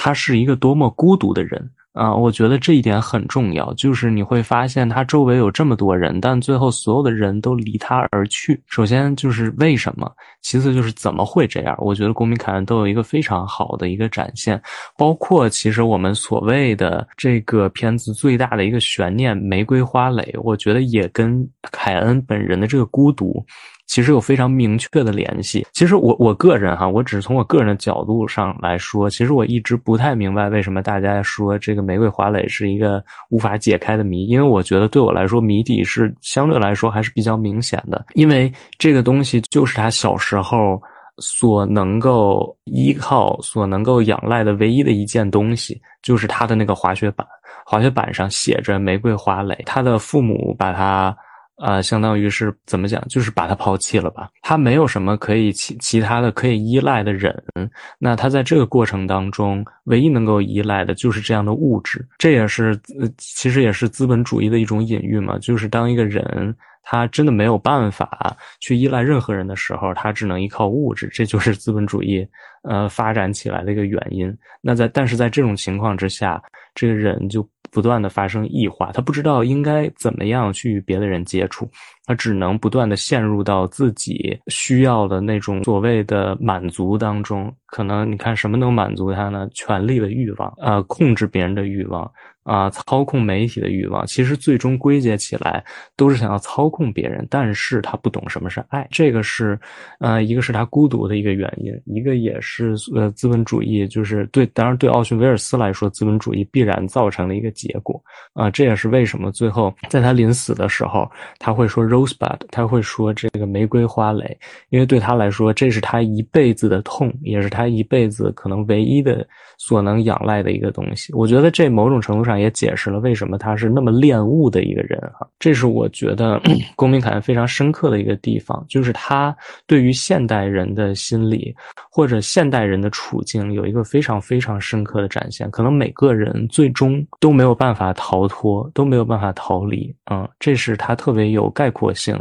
他是一个多么孤独的人。啊，我觉得这一点很重要，就是你会发现他周围有这么多人，但最后所有的人都离他而去。首先就是为什么，其次就是怎么会这样？我觉得公民凯恩都有一个非常好的一个展现，包括其实我们所谓的这个片子最大的一个悬念——玫瑰花蕾，我觉得也跟凯恩本人的这个孤独。其实有非常明确的联系。其实我我个人哈，我只是从我个人的角度上来说，其实我一直不太明白为什么大家说这个玫瑰花蕾是一个无法解开的谜。因为我觉得对我来说，谜底是相对来说还是比较明显的。因为这个东西就是他小时候所能够依靠、所能够仰赖的唯一的一件东西，就是他的那个滑雪板。滑雪板上写着玫瑰花蕾，他的父母把他。啊，相当于是怎么讲，就是把他抛弃了吧？他没有什么可以其其他的可以依赖的人，那他在这个过程当中，唯一能够依赖的就是这样的物质。这也是呃，其实也是资本主义的一种隐喻嘛，就是当一个人他真的没有办法去依赖任何人的时候，他只能依靠物质，这就是资本主义呃发展起来的一个原因。那在但是在这种情况之下，这个人就。不断的发生异化，他不知道应该怎么样去与别的人接触，他只能不断的陷入到自己需要的那种所谓的满足当中。可能你看什么能满足他呢？权力的欲望，呃，控制别人的欲望。啊，操控媒体的欲望，其实最终归结起来都是想要操控别人，但是他不懂什么是爱，这个是，呃，一个是他孤独的一个原因，一个也是是呃资本主义，就是对，当然对奥逊威尔斯来说，资本主义必然造成的一个结果，啊，这也是为什么最后在他临死的时候，他会说 rosebud，他会说这个玫瑰花蕾，因为对他来说，这是他一辈子的痛，也是他一辈子可能唯一的所能仰赖的一个东西。我觉得这某种程度上。也解释了为什么他是那么恋物的一个人哈，这是我觉得 公民凯恩非常深刻的一个地方，就是他对于现代人的心理或者现现代人的处境有一个非常非常深刻的展现。可能每个人最终都没有办法逃脱，都没有办法逃离，嗯，这是他特别有概括性、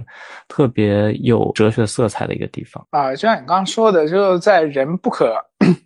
特别有哲学色彩的一个地方啊。就像你刚刚说的，就是在人不可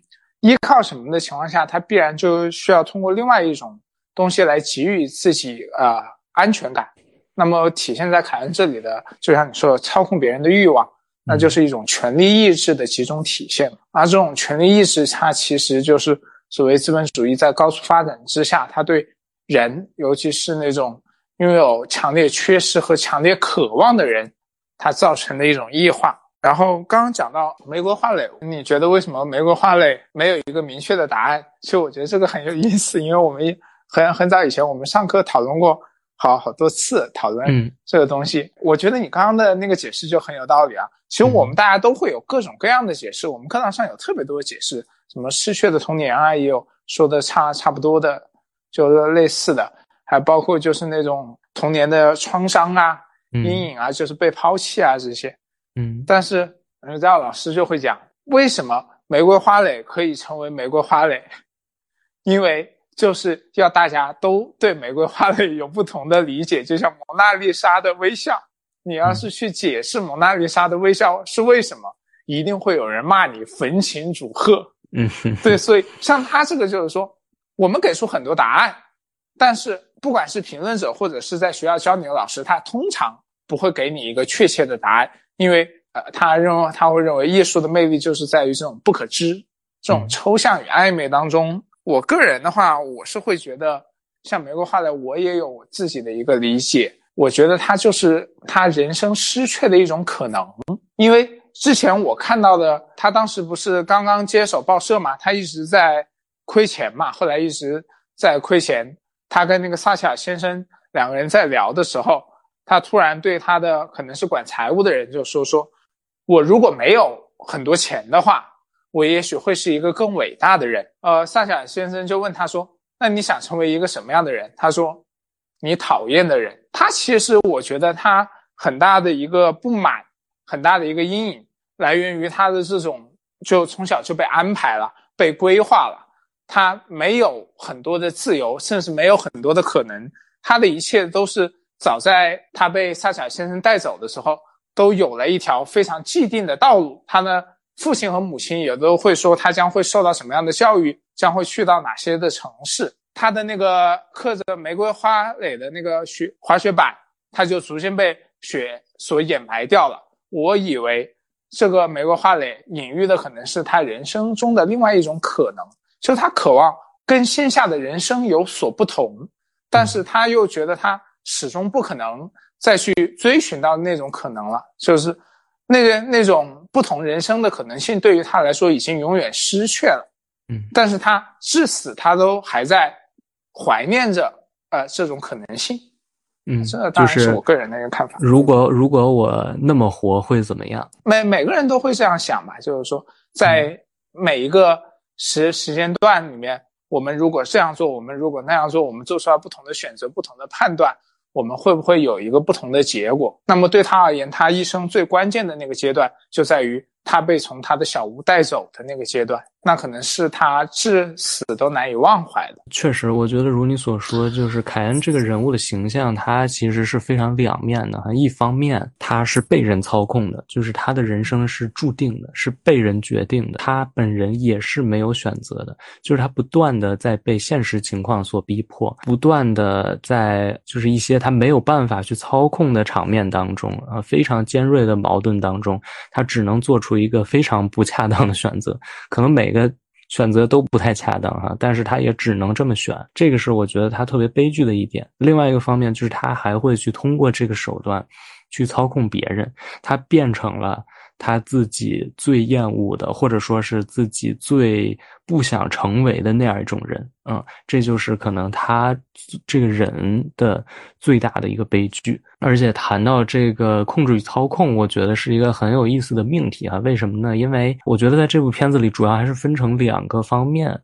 依靠什么的情况下，他必然就需要通过另外一种。东西来给予自己啊安全感，那么体现在凯恩这里的，就像你说的操控别人的欲望，那就是一种权力意志的集中体现。而这种权力意志，它其实就是所谓资本主义在高速发展之下，它对人，尤其是那种拥有强烈缺失和强烈渴望的人，它造成的一种异化。然后刚刚讲到玫瑰花蕾，你觉得为什么玫瑰花蕾没有一个明确的答案？其实我觉得这个很有意思，因为我们很很早以前我们上课讨论过好好多次讨论这个东西。我觉得你刚刚的那个解释就很有道理啊。其实我们大家都会有各种各样的解释，我们课堂上有特别多的解释，什么失去的童年啊，也有说的差差不多的，就是类似的，还包括就是那种童年的创伤啊、阴影啊，就是被抛弃啊这些。嗯，但是知道老师就会讲，为什么玫瑰花蕾可以成为玫瑰花蕾？因为就是要大家都对玫瑰花蕾有不同的理解，就像蒙娜丽莎的微笑，你要是去解释蒙娜丽莎的微笑是为什么，一定会有人骂你焚琴煮鹤。嗯，对，所以像他这个就是说，我们给出很多答案，但是不管是评论者或者是在学校教你的老师，他通常不会给你一个确切的答案。因为呃，他认为他会认为艺术的魅力就是在于这种不可知、这种抽象与暧昧当中。我个人的话，我是会觉得，像玫瑰花蕾，我也有我自己的一个理解。我觉得他就是他人生失去的一种可能。因为之前我看到的，他当时不是刚刚接手报社嘛，他一直在亏钱嘛，后来一直在亏钱。他跟那个萨切尔先生两个人在聊的时候。他突然对他的可能是管财务的人就说：“说我如果没有很多钱的话，我也许会是一个更伟大的人。”呃，萨夏先生就问他说：“那你想成为一个什么样的人？”他说：“你讨厌的人。”他其实我觉得他很大的一个不满，很大的一个阴影来源于他的这种就从小就被安排了、被规划了，他没有很多的自由，甚至没有很多的可能，他的一切都是。早在他被萨尔先生带走的时候，都有了一条非常既定的道路。他呢父亲和母亲也都会说他将会受到什么样的教育，将会去到哪些的城市。他的那个刻着玫瑰花蕾的那个雪滑雪板，他就逐渐被雪所掩埋掉了。我以为这个玫瑰花蕾隐喻的可能是他人生中的另外一种可能，就是他渴望跟线下的人生有所不同，但是他又觉得他。始终不可能再去追寻到那种可能了，就是那个那种不同人生的可能性，对于他来说已经永远失去了。嗯，但是他至死他都还在怀念着呃这种可能性。嗯，这当然是我个人的一个看法。如果如果我那么活会怎么样？每每个人都会这样想吧，就是说在每一个时时间段里面，我们如果这样做，我们如果那样做，我们做出来不同的选择，不同的判断。我们会不会有一个不同的结果？那么对他而言，他一生最关键的那个阶段就在于他被从他的小屋带走的那个阶段。那可能是他至死都难以忘怀的。确实，我觉得如你所说，就是凯恩这个人物的形象，他其实是非常两面的。一方面，他是被人操控的，就是他的人生是注定的，是被人决定的。他本人也是没有选择的，就是他不断的在被现实情况所逼迫，不断的在就是一些他没有办法去操控的场面当中啊，非常尖锐的矛盾当中，他只能做出一个非常不恰当的选择，可能每。个选择都不太恰当哈，但是他也只能这么选，这个是我觉得他特别悲剧的一点。另外一个方面就是他还会去通过这个手段，去操控别人，他变成了。他自己最厌恶的，或者说是自己最不想成为的那样一种人，嗯，这就是可能他这个人的最大的一个悲剧。而且谈到这个控制与操控，我觉得是一个很有意思的命题啊。为什么呢？因为我觉得在这部片子里，主要还是分成两个方面，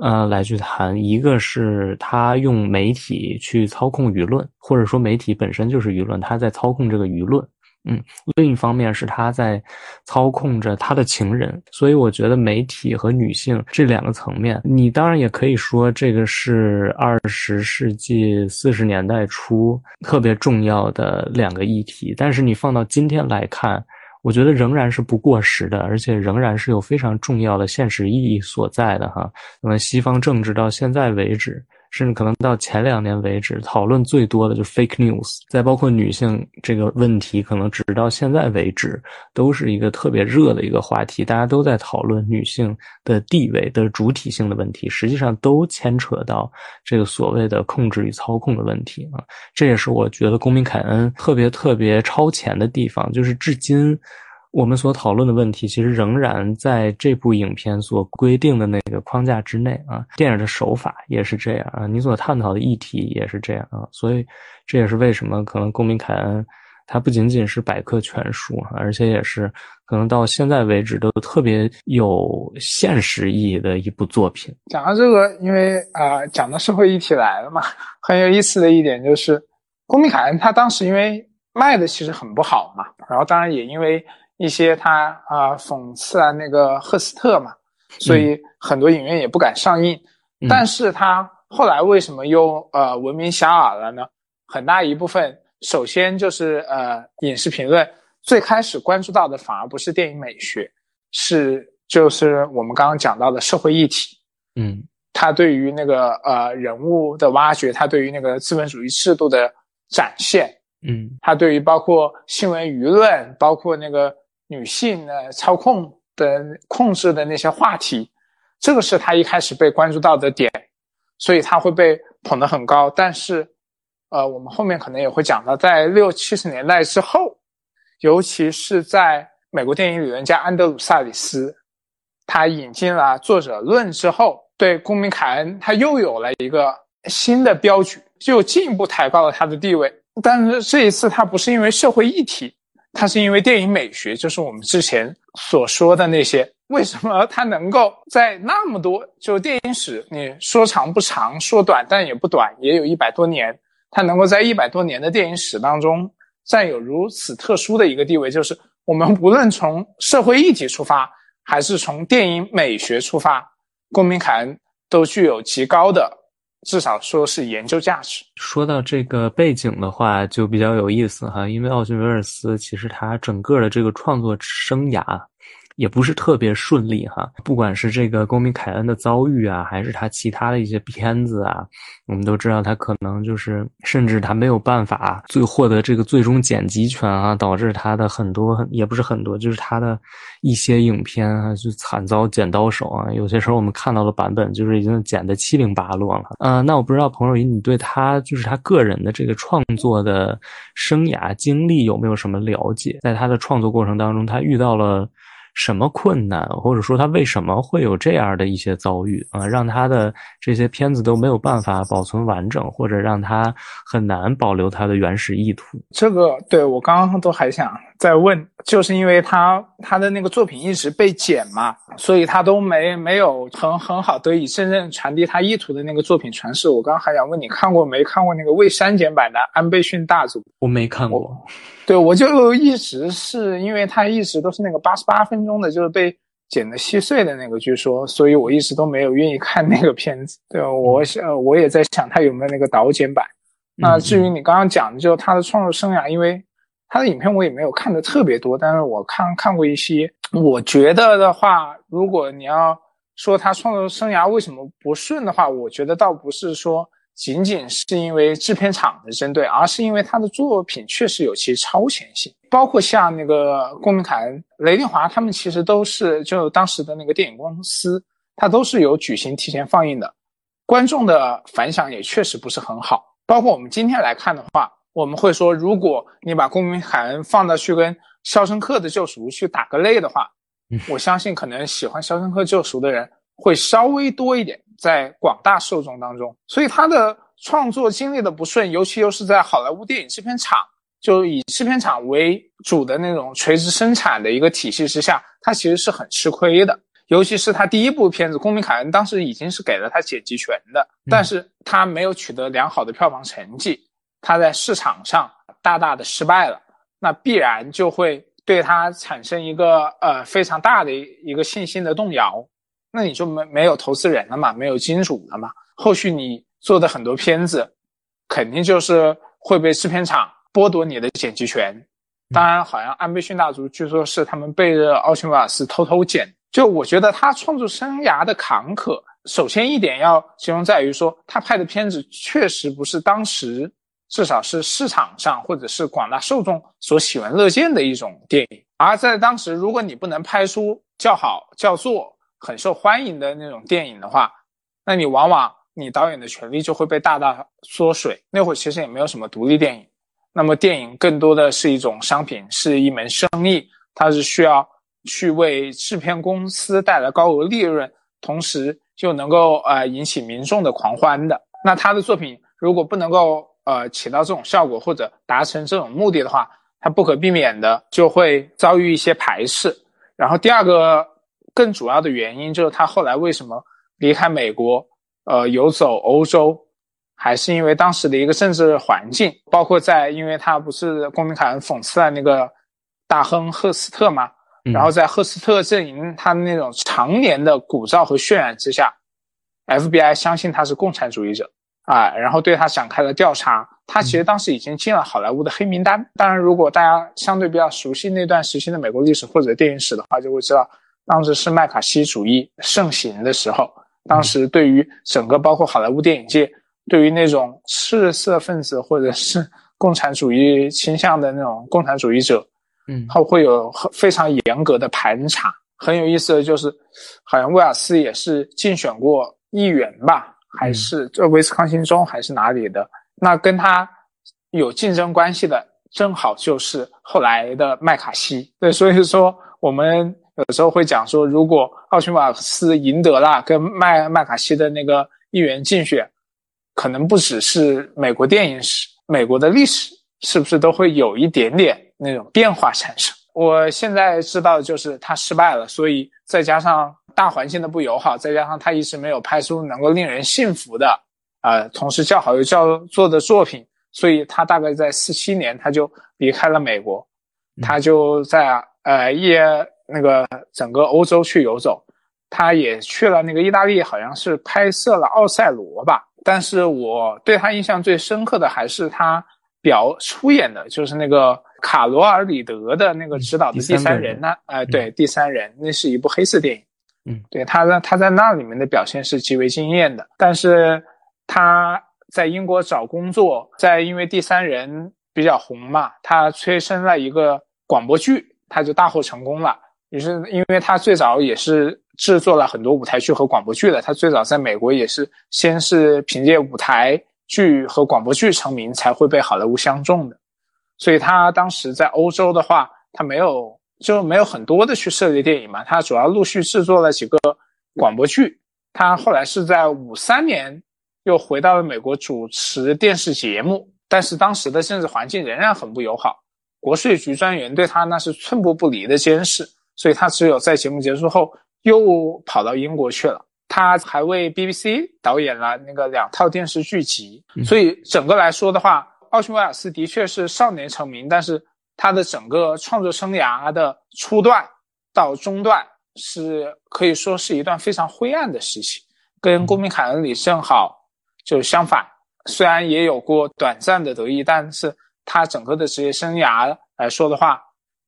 呃，来去谈。一个是他用媒体去操控舆论，或者说媒体本身就是舆论，他在操控这个舆论。嗯，另一方面是他在操控着他的情人，所以我觉得媒体和女性这两个层面，你当然也可以说这个是二十世纪四十年代初特别重要的两个议题，但是你放到今天来看，我觉得仍然是不过时的，而且仍然是有非常重要的现实意义所在的哈。那么西方政治到现在为止。甚至可能到前两年为止，讨论最多的就是 fake news，再包括女性这个问题，可能直到现在为止都是一个特别热的一个话题。大家都在讨论女性的地位的主体性的问题，实际上都牵扯到这个所谓的控制与操控的问题啊。这也是我觉得公民凯恩特别特别超前的地方，就是至今我们所讨论的问题，其实仍然在这部影片所规定的那个框架之内啊。电影的手法也是这样啊，你所探讨的议题也是这样啊。所以这也是为什么可能《公民凯恩》它不仅仅是百科全书，而且也是可能到现在为止都特别有现实意义的一部作品。讲到这个，因为啊，讲到社会议题来了嘛，很有意思的一点就是，《公民凯恩》他当时因为卖的其实很不好嘛，然后当然也因为。一些他啊讽刺啊那个赫斯特嘛，所以很多影院也不敢上映。但是他后来为什么又呃闻名遐迩了呢？很大一部分，首先就是呃影视评论最开始关注到的反而不是电影美学，是就是我们刚刚讲到的社会议题。嗯，他对于那个呃人物的挖掘，他对于那个资本主义制度的展现，嗯，他对于包括新闻舆论，包括那个。女性的操控的控制的那些话题，这个是他一开始被关注到的点，所以他会被捧得很高。但是，呃，我们后面可能也会讲到，在六七十年代之后，尤其是在美国电影理论家安德鲁萨里斯，他引进了作者论之后，对公民凯恩他又有了一个新的标举，就进一步抬高了他的地位。但是这一次，他不是因为社会议题。它是因为电影美学，就是我们之前所说的那些。为什么它能够在那么多就电影史，你说长不长，说短但也不短，也有一百多年，它能够在一百多年的电影史当中占有如此特殊的一个地位？就是我们无论从社会议题出发，还是从电影美学出发，《公民凯恩》都具有极高的。至少说是研究价值。说到这个背景的话，就比较有意思哈，因为奥逊·维尔斯其实他整个的这个创作生涯。也不是特别顺利哈，不管是这个公民凯恩的遭遇啊，还是他其他的一些片子啊，我们都知道他可能就是，甚至他没有办法最获得这个最终剪辑权啊，导致他的很多很也不是很多，就是他的一些影片啊，就惨遭剪刀手啊。有些时候我们看到的版本就是已经剪得七零八落了啊。那我不知道彭友谊，你对他就是他个人的这个创作的生涯经历有没有什么了解？在他的创作过程当中，他遇到了。什么困难，或者说他为什么会有这样的一些遭遇啊，让他的这些片子都没有办法保存完整，或者让他很难保留他的原始意图？这个对我刚刚都还想再问，就是因为他他的那个作品一直被剪嘛，所以他都没没有很很好得以真正传递他意图的那个作品传世。我刚刚还想问你看过没看过那个未删减版的《安倍逊大组》？我没看过。对，我就一直是因为他一直都是那个八十八分钟的，就是被剪得稀碎的那个，据说，所以我一直都没有愿意看那个片子。对，我想我也在想他有没有那个导剪版。那至于你刚刚讲的，就他的创作生涯，因为他的影片我也没有看的特别多，但是我看看过一些。我觉得的话，如果你要说他创作生涯为什么不顺的话，我觉得倒不是说。仅仅是因为制片厂的针对，而是因为他的作品确实有其超前性，包括像那个《公民凯》、雷电华，他们其实都是就当时的那个电影公司，他都是有举行提前放映的，观众的反响也确实不是很好。包括我们今天来看的话，我们会说，如果你把《公民凯恩》放到去跟《肖申克的救赎》去打个类的话，我相信可能喜欢《肖申克救赎》的人会稍微多一点。在广大受众当中，所以他的创作经历的不顺，尤其又是在好莱坞电影制片厂，就以制片厂为主的那种垂直生产的一个体系之下，他其实是很吃亏的。尤其是他第一部片子《公民凯恩》，当时已经是给了他剪辑权的，但是他没有取得良好的票房成绩，他在市场上大大的失败了，那必然就会对他产生一个呃非常大的一个信心的动摇。那你就没没有投资人了嘛，没有金主了嘛？后续你做的很多片子，肯定就是会被制片厂剥夺你的剪辑权。当然，好像安倍逊大族据说是他们背着奥逊瓦斯偷偷剪。就我觉得他创作生涯的坎坷，首先一点要形容在于说，他拍的片子确实不是当时至少是市场上或者是广大受众所喜闻乐见的一种电影。而在当时，如果你不能拍出叫好叫座，很受欢迎的那种电影的话，那你往往你导演的权利就会被大大缩水。那会儿其实也没有什么独立电影，那么电影更多的是一种商品，是一门生意，它是需要去为制片公司带来高额利润，同时就能够呃引起民众的狂欢的。那他的作品如果不能够呃起到这种效果或者达成这种目的的话，它不可避免的就会遭遇一些排斥。然后第二个更主要的原因就是他后来为什么离开美国，呃游走欧洲。还是因为当时的一个政治环境，包括在，因为他不是公民凯恩讽刺了那个大亨赫斯特嘛，然后在赫斯特阵营他那种常年的鼓噪和渲染之下，FBI 相信他是共产主义者啊，然后对他展开了调查。他其实当时已经进了好莱坞的黑名单。当然，如果大家相对比较熟悉那段时期的美国历史或者电影史的话，就会知道，当时是麦卡锡主义盛行的时候。当时对于整个包括好莱坞电影界。对于那种赤色分子或者是共产主义倾向的那种共产主义者，嗯，他会有非常严格的盘查。很有意思的就是，好像威尔斯也是竞选过议员吧，还是这威斯康星州还是哪里的？那跟他有竞争关系的，正好就是后来的麦卡锡。对，所以说我们有时候会讲说，如果奥逊瓦斯赢得了跟麦麦卡锡的那个议员竞选。可能不只是美国电影史，美国的历史是不是都会有一点点那种变化产生？我现在知道的就是他失败了，所以再加上大环境的不友好，再加上他一直没有拍出能够令人信服的，呃，同时叫好又叫做的作品，所以他大概在四七年他就离开了美国，他就在呃一那个整个欧洲去游走，他也去了那个意大利，好像是拍摄了《奥赛罗》吧。但是我对他印象最深刻的还是他表出演的，就是那个卡罗尔里德的那个指导的第三人呢，哎，对，第三人，那是一部黑色电影，嗯，对他在他在那里面的表现是极为惊艳的。但是他在英国找工作，在因为第三人比较红嘛，他催生了一个广播剧，他就大获成功了。也是因为他最早也是。制作了很多舞台剧和广播剧的，他最早在美国也是先是凭借舞台剧和广播剧成名，才会被好莱坞相中的。所以他当时在欧洲的话，他没有就没有很多的去涉及电影嘛，他主要陆续制作了几个广播剧。他后来是在五三年又回到了美国主持电视节目，但是当时的政治环境仍然很不友好，国税局专员对他那是寸步不离的监视，所以他只有在节目结束后。又跑到英国去了，他还为 BBC 导演了那个两套电视剧集，所以整个来说的话，奥逊威尔斯的确是少年成名，但是他的整个创作生涯的初段到中段是可以说是一段非常灰暗的时期，跟公民凯恩里正好就相反，虽然也有过短暂的得意，但是他整个的职业生涯来说的话，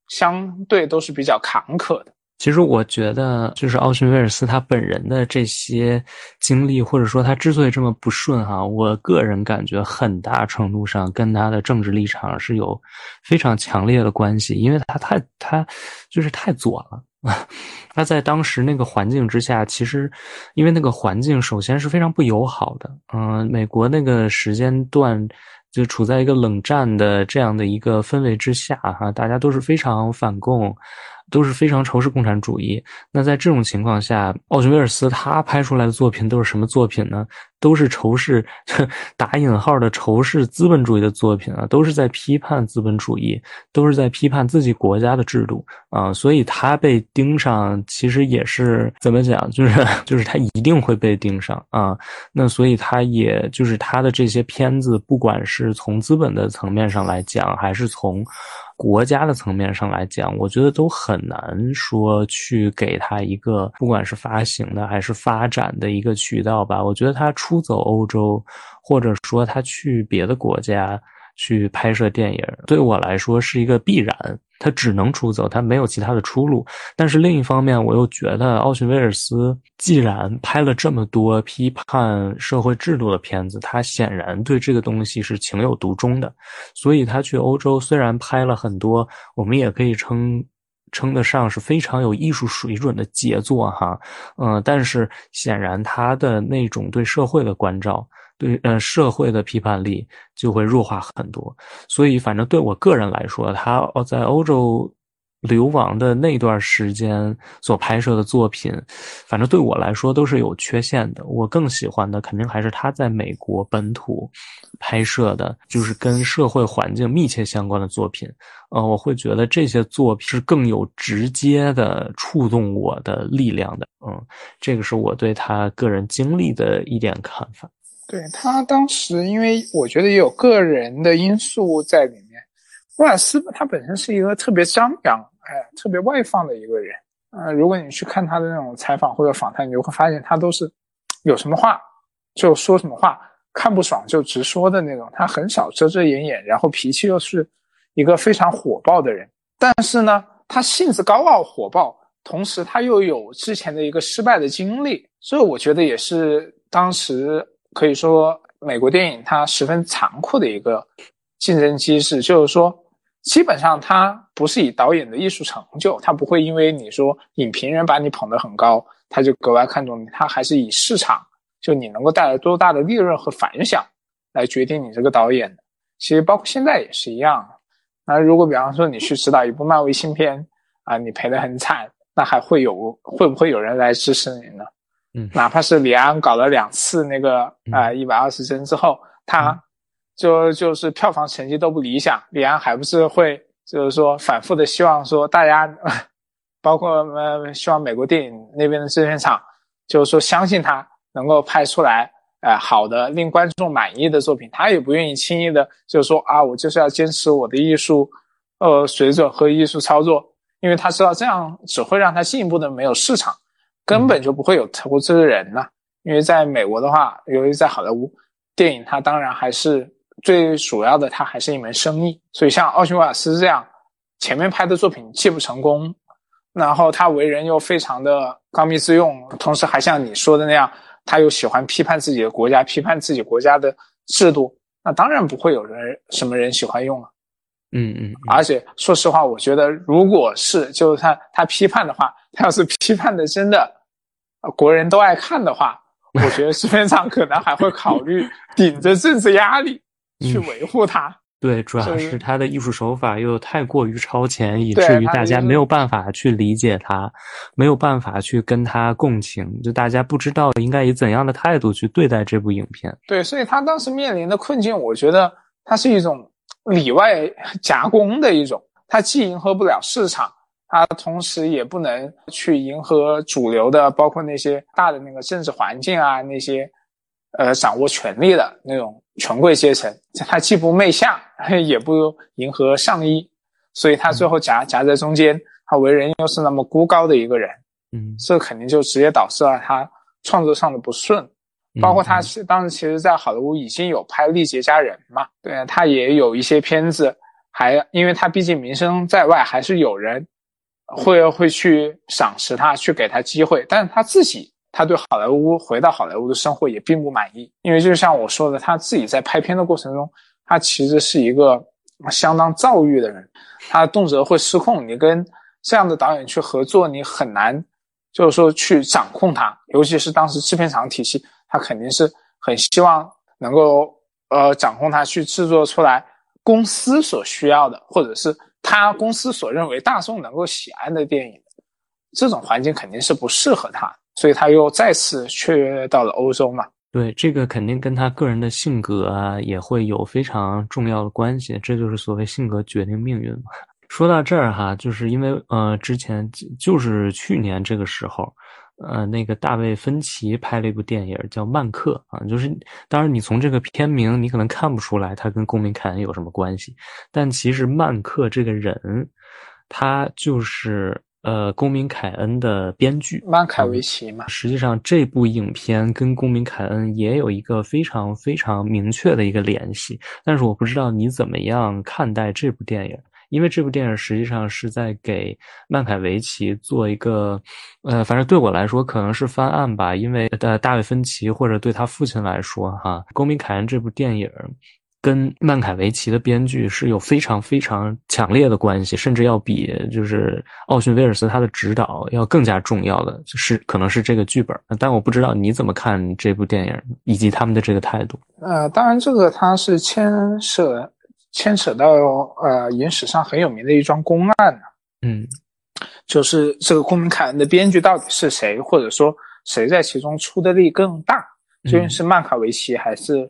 相对都是比较坎坷的。其实我觉得，就是奥逊威尔斯他本人的这些经历，或者说他之所以这么不顺哈，我个人感觉很大程度上跟他的政治立场是有非常强烈的关系，因为他太他就是太左了。他在当时那个环境之下，其实因为那个环境首先是非常不友好的，嗯，美国那个时间段就处在一个冷战的这样的一个氛围之下哈，大家都是非常反共。都是非常仇视共产主义。那在这种情况下，奥逊威尔斯他拍出来的作品都是什么作品呢？都是仇视 打引号的仇视资本主义的作品啊，都是在批判资本主义，都是在批判自己国家的制度啊。所以他被盯上，其实也是怎么讲？就是 就是他一定会被盯上啊。那所以他也就是他的这些片子，不管是从资本的层面上来讲，还是从。国家的层面上来讲，我觉得都很难说去给他一个不管是发行的还是发展的一个渠道吧。我觉得他出走欧洲，或者说他去别的国家。去拍摄电影，对我来说是一个必然。他只能出走，他没有其他的出路。但是另一方面，我又觉得奥逊威尔斯既然拍了这么多批判社会制度的片子，他显然对这个东西是情有独钟的。所以他去欧洲虽然拍了很多，我们也可以称称得上是非常有艺术水准的杰作哈，嗯，但是显然他的那种对社会的关照。对，呃，社会的批判力就会弱化很多，所以反正对我个人来说，他哦在欧洲流亡的那段时间所拍摄的作品，反正对我来说都是有缺陷的。我更喜欢的肯定还是他在美国本土拍摄的，就是跟社会环境密切相关的作品。呃，我会觉得这些作品是更有直接的触动我的力量的。嗯，这个是我对他个人经历的一点看法。对他当时，因为我觉得也有个人的因素在里面。威尔斯他本身是一个特别张扬、哎，特别外放的一个人。呃，如果你去看他的那种采访或者访谈，你就会发现他都是有什么话就说什么话，看不爽就直说的那种。他很少遮遮掩掩，然后脾气又是一个非常火爆的人。但是呢，他性子高傲火爆，同时他又有之前的一个失败的经历，所以我觉得也是当时。可以说，美国电影它十分残酷的一个竞争机制，就是说，基本上它不是以导演的艺术成就，它不会因为你说影评人把你捧得很高，他就格外看重你，它还是以市场，就你能够带来多大的利润和反响来决定你这个导演的。其实包括现在也是一样。那如果比方说你去指导一部漫威新片啊，你赔得很惨，那还会有会不会有人来支持你呢？嗯，哪怕是李安搞了两次那个啊一百二十帧之后，他就就是票房成绩都不理想，李安还不是会就是说反复的希望说大家，包括呃希望美国电影那边的制片厂，就是说相信他能够拍出来呃好的令观众满意的作品，他也不愿意轻易的就是说啊我就是要坚持我的艺术呃水准和艺术操作，因为他知道这样只会让他进一步的没有市场。根本就不会有投资人呢，因为在美国的话，由于在好莱坞，电影它当然还是最主要的，它还是一门生意。所以像奥匈瓦尔斯这样，前面拍的作品既不成功，然后他为人又非常的刚愎自用，同时还像你说的那样，他又喜欢批判自己的国家，批判自己国家的制度，那当然不会有人什么人喜欢用了。嗯嗯，而且说实话，我觉得如果是就是他他批判的话，他要是批判的真的，国人都爱看的话，我觉得市面上可能还会考虑顶着政治压力去维护他。对，主要是他的艺术手法又太过于超前，以至于大家没有办法去理解他，没有办法去跟他共情，就大家不知道应该以怎样的态度去对待这部影片。对，所以他当时面临的困境，我觉得它是一种。里外 夹攻的一种，它既迎合不了市场，它同时也不能去迎合主流的，包括那些大的那个政治环境啊，那些呃掌握权力的那种权贵阶层，他既不媚下，也不迎合上衣，所以他最后夹夹在中间，他为人又是那么孤高的一个人，嗯，这肯定就直接导致了他创作上的不顺。包括他是当时其实，在好莱坞已经有拍《历劫佳人》嘛，对他也有一些片子，还因为他毕竟名声在外，还是有人会会去赏识他，去给他机会。但是他自己，他对好莱坞回到好莱坞的生活也并不满意，因为就像我说的，他自己在拍片的过程中，他其实是一个相当躁郁的人，他动辄会失控。你跟这样的导演去合作，你很难就是说去掌控他，尤其是当时制片厂体系。他肯定是很希望能够呃掌控他去制作出来公司所需要的，或者是他公司所认为大众能够喜爱的电影。这种环境肯定是不适合他，所以他又再次去到了欧洲嘛。对，这个肯定跟他个人的性格啊也会有非常重要的关系。这就是所谓性格决定命运嘛。说到这儿哈，就是因为呃之前就是去年这个时候。呃，那个大卫芬奇拍了一部电影叫《曼克》啊，就是当然你从这个片名你可能看不出来他跟公民凯恩有什么关系，但其实曼克这个人，他就是呃公民凯恩的编剧曼凯维奇嘛。实际上这部影片跟公民凯恩也有一个非常非常明确的一个联系，但是我不知道你怎么样看待这部电影。因为这部电影实际上是在给曼凯维奇做一个，呃，反正对我来说可能是翻案吧。因为呃，大卫芬奇或者对他父亲来说，哈，《公民凯恩》这部电影跟曼凯维奇的编剧是有非常非常强烈的关系，甚至要比就是奥逊威尔斯他的指导要更加重要的，是可能是这个剧本。但我不知道你怎么看这部电影以及他们的这个态度。呃，当然这个它是牵涉。牵扯到呃影史上很有名的一桩公案呢，嗯，就是这个《公民凯恩》的编剧到底是谁，或者说谁在其中出的力更大，究竟是曼卡维奇还是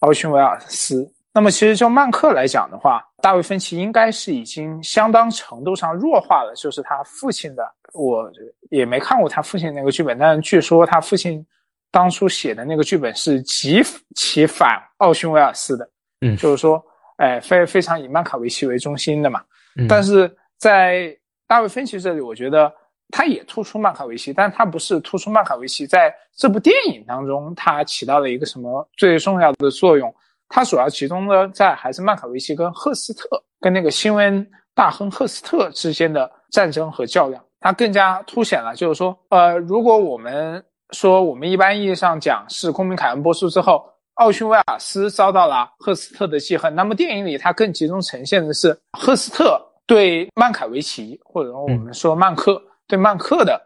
奥逊威尔斯？那么，其实就曼克来讲的话，大卫芬奇应该是已经相当程度上弱化了，就是他父亲的。我也没看过他父亲那个剧本，但是据说他父亲当初写的那个剧本是极其反奥逊威尔斯的，嗯，就是说，哎，非非常以曼卡维奇为中心的嘛。但是在大卫芬奇这里，我觉得他也突出曼卡维奇，但他不是突出曼卡维奇在这部电影当中他起到了一个什么最重要的作用。它主要集中呢在还是曼卡维奇跟赫斯特跟那个新闻大亨赫斯特之间的战争和较量，它更加凸显了，就是说，呃，如果我们说我们一般意义上讲是《公民凯恩》播出之后，奥逊威尔斯遭到了赫斯特的记恨，那么电影里它更集中呈现的是赫斯特对曼凯维奇，或者说我们说曼克对曼克的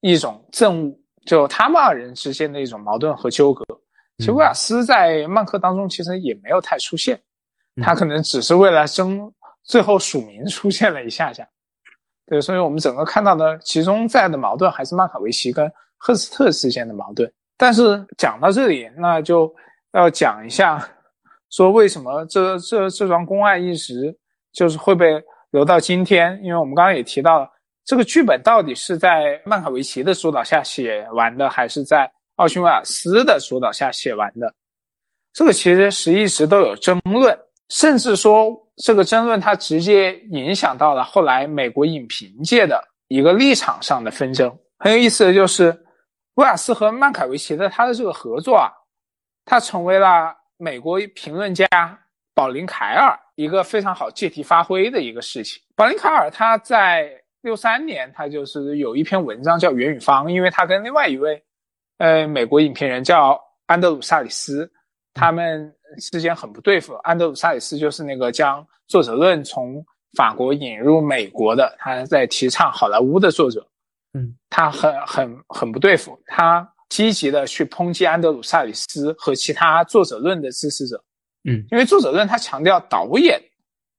一种憎恶，就他们二人之间的一种矛盾和纠葛。其实威尔斯在曼克当中其实也没有太出现，他可能只是为了争最后署名出现了一下下。对，所以我们整个看到的其中在的矛盾还是曼卡维奇跟赫斯特之间的矛盾。但是讲到这里，那就要讲一下，说为什么这这这桩公案一直就是会被留到今天？因为我们刚刚也提到了，这个剧本到底是在曼卡维奇的主导下写完的，还是在？奥逊威尔斯的主导下写完的，这个其实是一直都有争论，甚至说这个争论它直接影响到了后来美国影评界的一个立场上的纷争。很有意思的就是，威尔斯和曼凯维奇的他的这个合作啊，他成为了美国评论家保林凯尔一个非常好借题发挥的一个事情。保林凯尔他在六三年，他就是有一篇文章叫《元与方》，因为他跟另外一位。呃，美国影评人叫安德鲁萨里斯，他们之间很不对付。安德鲁萨里斯就是那个将作者论从法国引入美国的，他在提倡好莱坞的作者。嗯，他很很很不对付，他积极的去抨击安德鲁萨里斯和其他作者论的支持者。嗯，因为作者论他强调导演，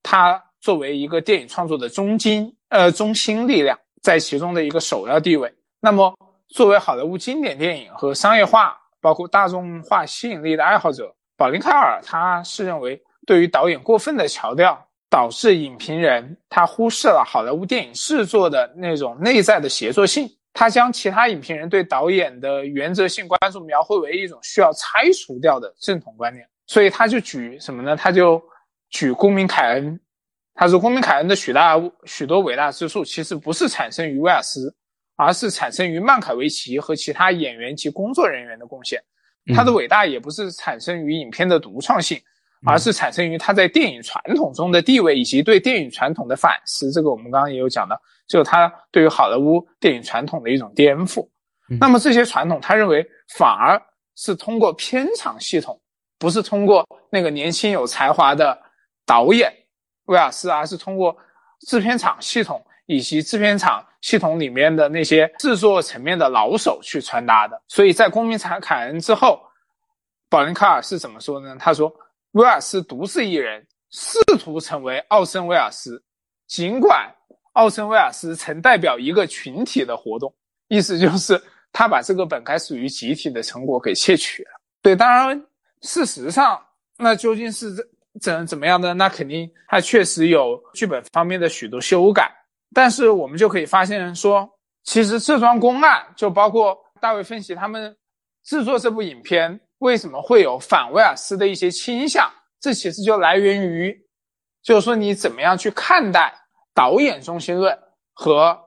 他作为一个电影创作的中心，呃，中心力量，在其中的一个首要地位。那么。作为好莱坞经典电影和商业化，包括大众化吸引力的爱好者，保林·凯尔他是认为，对于导演过分的强调，导致影评人他忽视了好莱坞电影制作的那种内在的协作性。他将其他影评人对导演的原则性关注描绘为一种需要拆除掉的正统观念。所以他就举什么呢？他就举公民凯恩，他说公民凯恩的许大许多伟大之处，其实不是产生于威尔斯。而是产生于曼凯维奇和其他演员及工作人员的贡献。他的伟大也不是产生于影片的独创性，而是产生于他在电影传统中的地位以及对电影传统的反思。这个我们刚刚也有讲到，就是他对于好莱坞电影传统的一种颠覆。那么这些传统，他认为反而是通过片场系统，不是通过那个年轻有才华的导演威尔斯，而是通过制片厂系统。以及制片厂系统里面的那些制作层面的老手去传达的，所以在《公民凯恩》之后，保林·卡尔是怎么说呢？他说：“威尔斯独自一人试图成为奥森·威尔斯，尽管奥森·威尔斯曾代表一个群体的活动，意思就是他把这个本该属于集体的成果给窃取了。”对，当然，事实上，那究竟是怎怎怎么样的？那肯定他确实有剧本方面的许多修改。但是我们就可以发现，说其实这桩公案，就包括大卫芬奇他们制作这部影片，为什么会有反威尔斯的一些倾向？这其实就来源于，就是说你怎么样去看待导演中心论和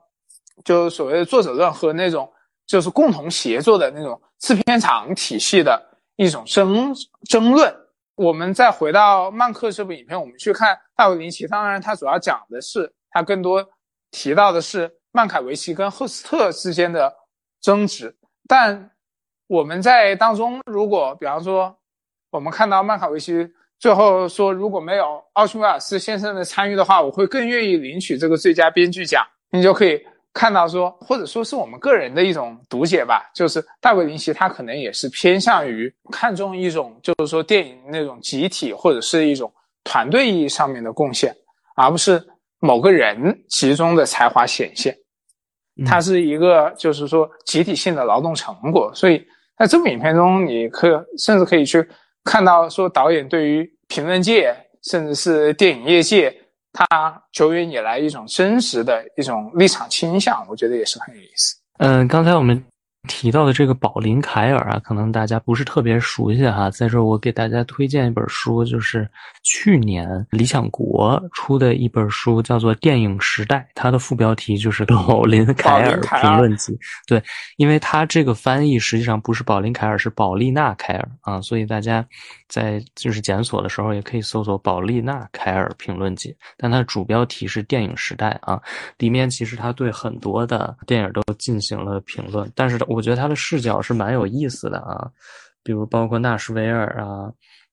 就所谓的作者论和那种就是共同协作的那种制片厂体系的一种争争论。我们再回到曼克这部影片，我们去看大卫林奇，当然他主要讲的是他更多。提到的是曼凯维奇跟赫斯特之间的争执，但我们在当中，如果比方说我们看到曼凯维奇最后说如果没有奥逊威尔斯先生的参与的话，我会更愿意领取这个最佳编剧奖。你就可以看到说，或者说是我们个人的一种读解吧，就是大卫林奇他可能也是偏向于看重一种就是说电影那种集体或者是一种团队意义上面的贡献，而不是。某个人集中的才华显现，它是一个就是说集体性的劳动成果。所以在这部影片中，你可甚至可以去看到说导演对于评论界甚至是电影业界，他久远以来一种真实的一种立场倾向，我觉得也是很有意思。嗯，刚才我们。提到的这个宝林凯尔啊，可能大家不是特别熟悉哈。在这儿，我给大家推荐一本书，就是去年理想国出的一本书，叫做《电影时代》，它的副标题就是《宝林凯尔评论集》。对，因为它这个翻译实际上不是宝林凯尔，是宝丽娜凯尔啊，所以大家在就是检索的时候也可以搜索《宝丽娜凯尔评论集》，但它的主标题是《电影时代》啊，里面其实他对很多的电影都进行了评论，但是我觉得他的视角是蛮有意思的啊，比如包括纳什维尔啊，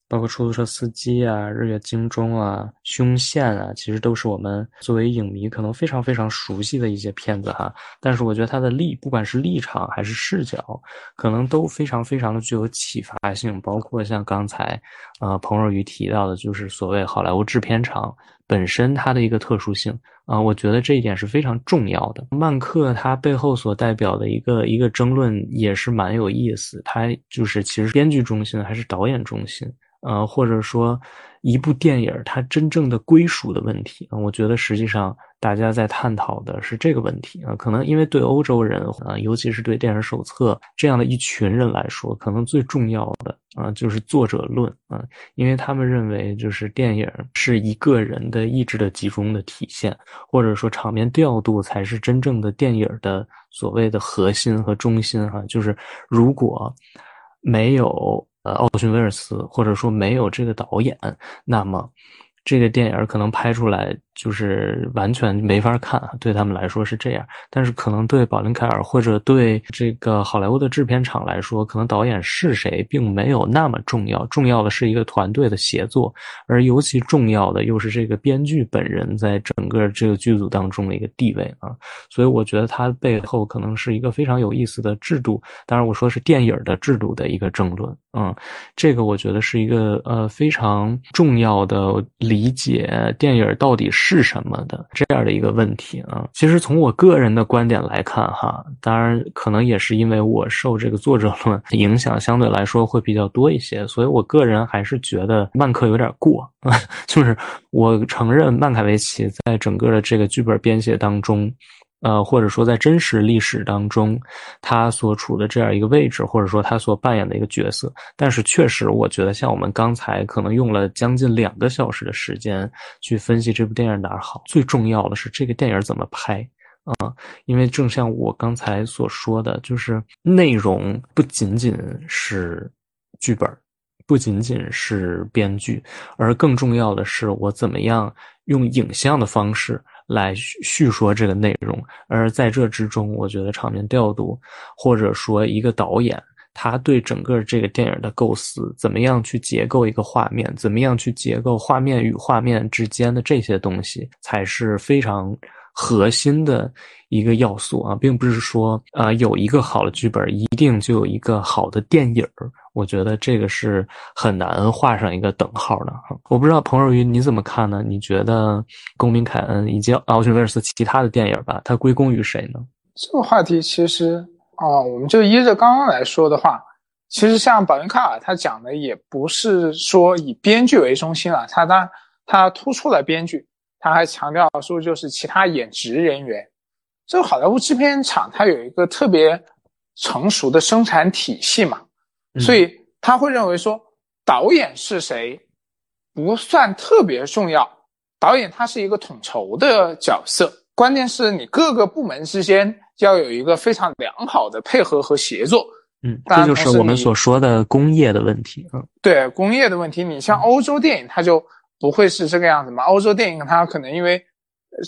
包括出租车司机啊，日月精中啊，凶线啊，其实都是我们作为影迷可能非常非常熟悉的一些片子哈。但是我觉得他的立，不管是立场还是视角，可能都非常非常的具有启发性。包括像刚才呃彭若愚提到的，就是所谓好莱坞制片厂本身它的一个特殊性。啊，我觉得这一点是非常重要的。曼克他背后所代表的一个一个争论也是蛮有意思，他就是其实编剧中心还是导演中心，呃，或者说。一部电影它真正的归属的问题啊，我觉得实际上大家在探讨的是这个问题啊。可能因为对欧洲人啊，尤其是对电影手册这样的一群人来说，可能最重要的啊就是作者论啊，因为他们认为就是电影是一个人的意志的集中的体现，或者说场面调度才是真正的电影的所谓的核心和中心哈。就是如果没有。呃，奥逊·威尔斯，或者说没有这个导演，那么这个电影可能拍出来。就是完全没法看，对他们来说是这样。但是可能对宝林凯尔或者对这个好莱坞的制片厂来说，可能导演是谁并没有那么重要。重要的是一个团队的协作，而尤其重要的又是这个编剧本人在整个这个剧组当中的一个地位啊。所以我觉得他背后可能是一个非常有意思的制度。当然，我说是电影的制度的一个争论。嗯，这个我觉得是一个呃非常重要的理解电影到底是。是什么的这样的一个问题啊？其实从我个人的观点来看，哈，当然可能也是因为我受这个作者论影响相对来说会比较多一些，所以我个人还是觉得曼克有点过啊。就是我承认曼凯维奇在整个的这个剧本编写当中。呃，或者说在真实历史当中，他所处的这样一个位置，或者说他所扮演的一个角色，但是确实，我觉得像我们刚才可能用了将近两个小时的时间去分析这部电影哪儿好，最重要的是这个电影怎么拍啊？因为正像我刚才所说的，就是内容不仅仅是剧本，不仅仅是编剧，而更重要的是我怎么样用影像的方式。来叙说这个内容，而在这之中，我觉得场面调度，或者说一个导演，他对整个这个电影的构思，怎么样去结构一个画面，怎么样去结构画面与画面之间的这些东西，才是非常核心的一个要素啊，并不是说啊有一个好的剧本，一定就有一个好的电影我觉得这个是很难画上一个等号的。我不知道彭若云你怎么看呢？你觉得《公民凯恩》以及奥逊威尔斯其他的电影吧，它归功于谁呢？这个话题其实啊，我们就依着刚刚来说的话，其实像保云卡尔他讲的也不是说以编剧为中心了，他当他突出了编剧，他还强调说就是其他演职人员。这个好莱坞制片厂它有一个特别成熟的生产体系嘛。所以他会认为说，导演是谁不算特别重要，导演他是一个统筹的角色，关键是你各个部门之间要有一个非常良好的配合和协作。嗯，这就是我们所说的工业的问题。嗯，对工业的问题，你像欧洲电影，它就不会是这个样子嘛？欧洲电影它可能因为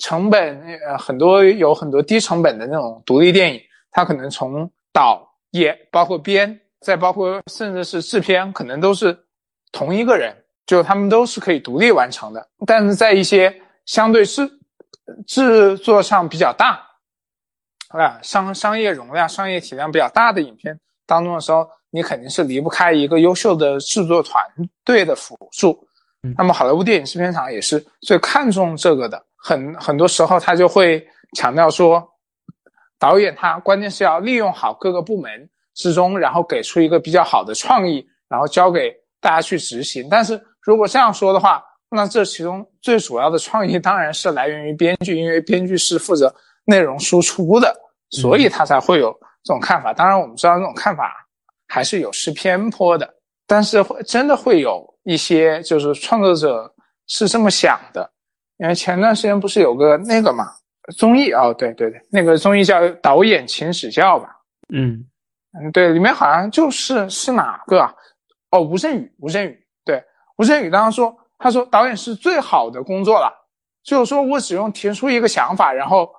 成本呃很多有很多低成本的那种独立电影，它可能从导演包括编。再包括甚至是制片，可能都是同一个人，就他们都是可以独立完成的。但是在一些相对制制作上比较大，啊商商业容量、商业体量比较大的影片当中的时候，你肯定是离不开一个优秀的制作团队的辅助。那么好莱坞电影制片厂也是最看重这个的。很很多时候他就会强调说，导演他关键是要利用好各个部门之中，然后给出一个比较好的创意，然后交给大家去执行。但是如果这样说的话，那这其中最主要的创意当然是来源于编剧，因为编剧是负责内容输出的，所以他才会有这种看法。当然我们知道这种看法还是有失偏颇的，但是会真的会有一些就是创作者是这么想的。因为前段时间不是有个那个嘛综艺哦，对对对，那个综艺叫《导演请指教》吧？嗯嗯，对，里面好像就是是哪个啊？哦，吴镇宇，吴镇宇，对，吴镇宇当时说，他说导演是最好的工作了，就是说我只用提出一个想法，然后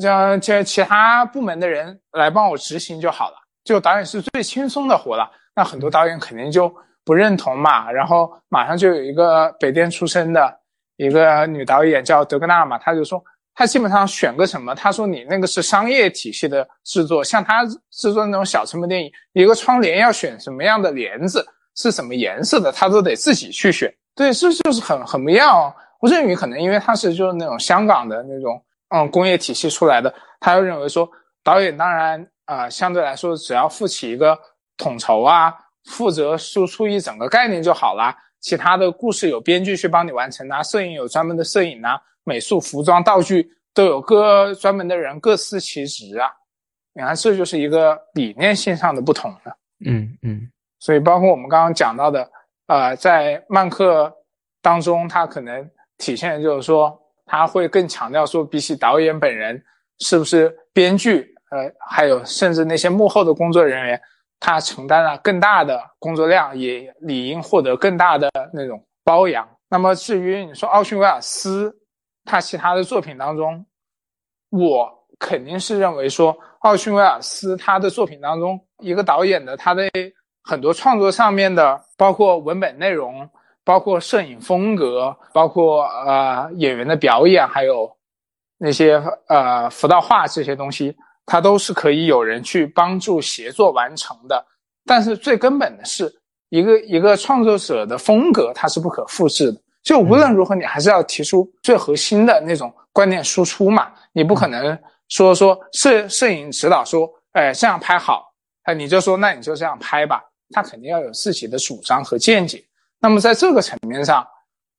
让这其他部门的人来帮我执行就好了，就导演是最轻松的活了。那很多导演肯定就不认同嘛，然后马上就有一个北电出身的。一个女导演叫德格纳嘛，她就说，他基本上选个什么，他说你那个是商业体系的制作，像他制作那种小成本电影，一个窗帘要选什么样的帘子，是什么颜色的，他都得自己去选。对，这就是很很不一样。吴镇宇可能因为他是就是那种香港的那种嗯工业体系出来的，他又认为说导演当然啊相对来说只要负起一个统筹啊，负责输出一整个概念就好了。其他的故事有编剧去帮你完成啊，摄影有专门的摄影啊，美术、服装、道具都有各专门的人各司其职啊。你看，这就是一个理念性上的不同了。嗯嗯。所以，包括我们刚刚讲到的，呃，在漫客当中，他可能体现的就是说，他会更强调说，比起导演本人是不是编剧，呃，还有甚至那些幕后的工作人员。他承担了更大的工作量，也理应获得更大的那种包养。那么至于你说奥逊威尔斯，他其他的作品当中，我肯定是认为说奥逊威尔斯他的作品当中，一个导演的他的很多创作上面的，包括文本内容，包括摄影风格，包括呃演员的表演，还有那些呃辅导画这些东西。它都是可以有人去帮助协作完成的，但是最根本的是一个一个创作者的风格，它是不可复制的。就无论如何，你还是要提出最核心的那种观念输出嘛。你不可能说说摄摄影指导说，哎，这样拍好，哎，你就说那你就这样拍吧。他肯定要有自己的主张和见解。那么在这个层面上，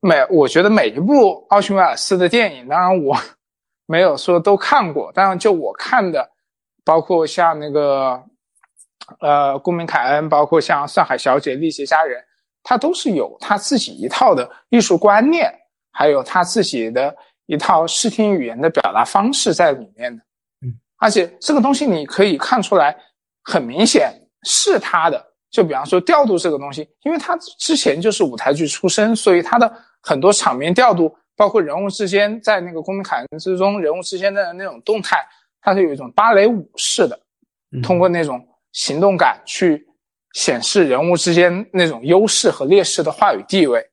每我觉得每一部奥逊威尔斯的电影，当然我 没有说都看过，当然就我看的。包括像那个，呃，公民凯恩，包括像上海小姐、丽姐家人，他都是有他自己一套的艺术观念，还有他自己的一套视听语言的表达方式在里面的。嗯，而且这个东西你可以看出来，很明显是他的。就比方说调度这个东西，因为他之前就是舞台剧出身，所以他的很多场面调度，包括人物之间在那个公民凯恩之中人物之间的那种动态。它是有一种芭蕾舞式的，通过那种行动感去显示人物之间那种优势和劣势的话语地位。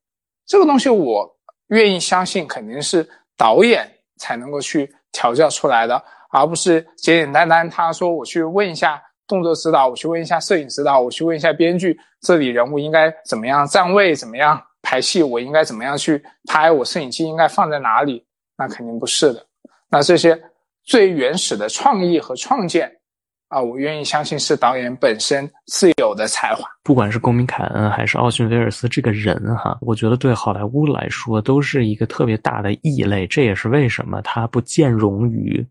这个东西我愿意相信，肯定是导演才能够去调教出来的，而不是简简单单他说我去问一下动作指导，我去问一下摄影指导，我去问一下编剧，这里人物应该怎么样站位，怎么样排戏，我应该怎么样去拍，我摄影机应该放在哪里？那肯定不是的。那这些。最原始的创意和创建，啊，我愿意相信是导演本身自有的才华。不管是公民凯恩还是奥逊威尔斯这个人哈，我觉得对好莱坞来说都是一个特别大的异类。这也是为什么他不兼容于，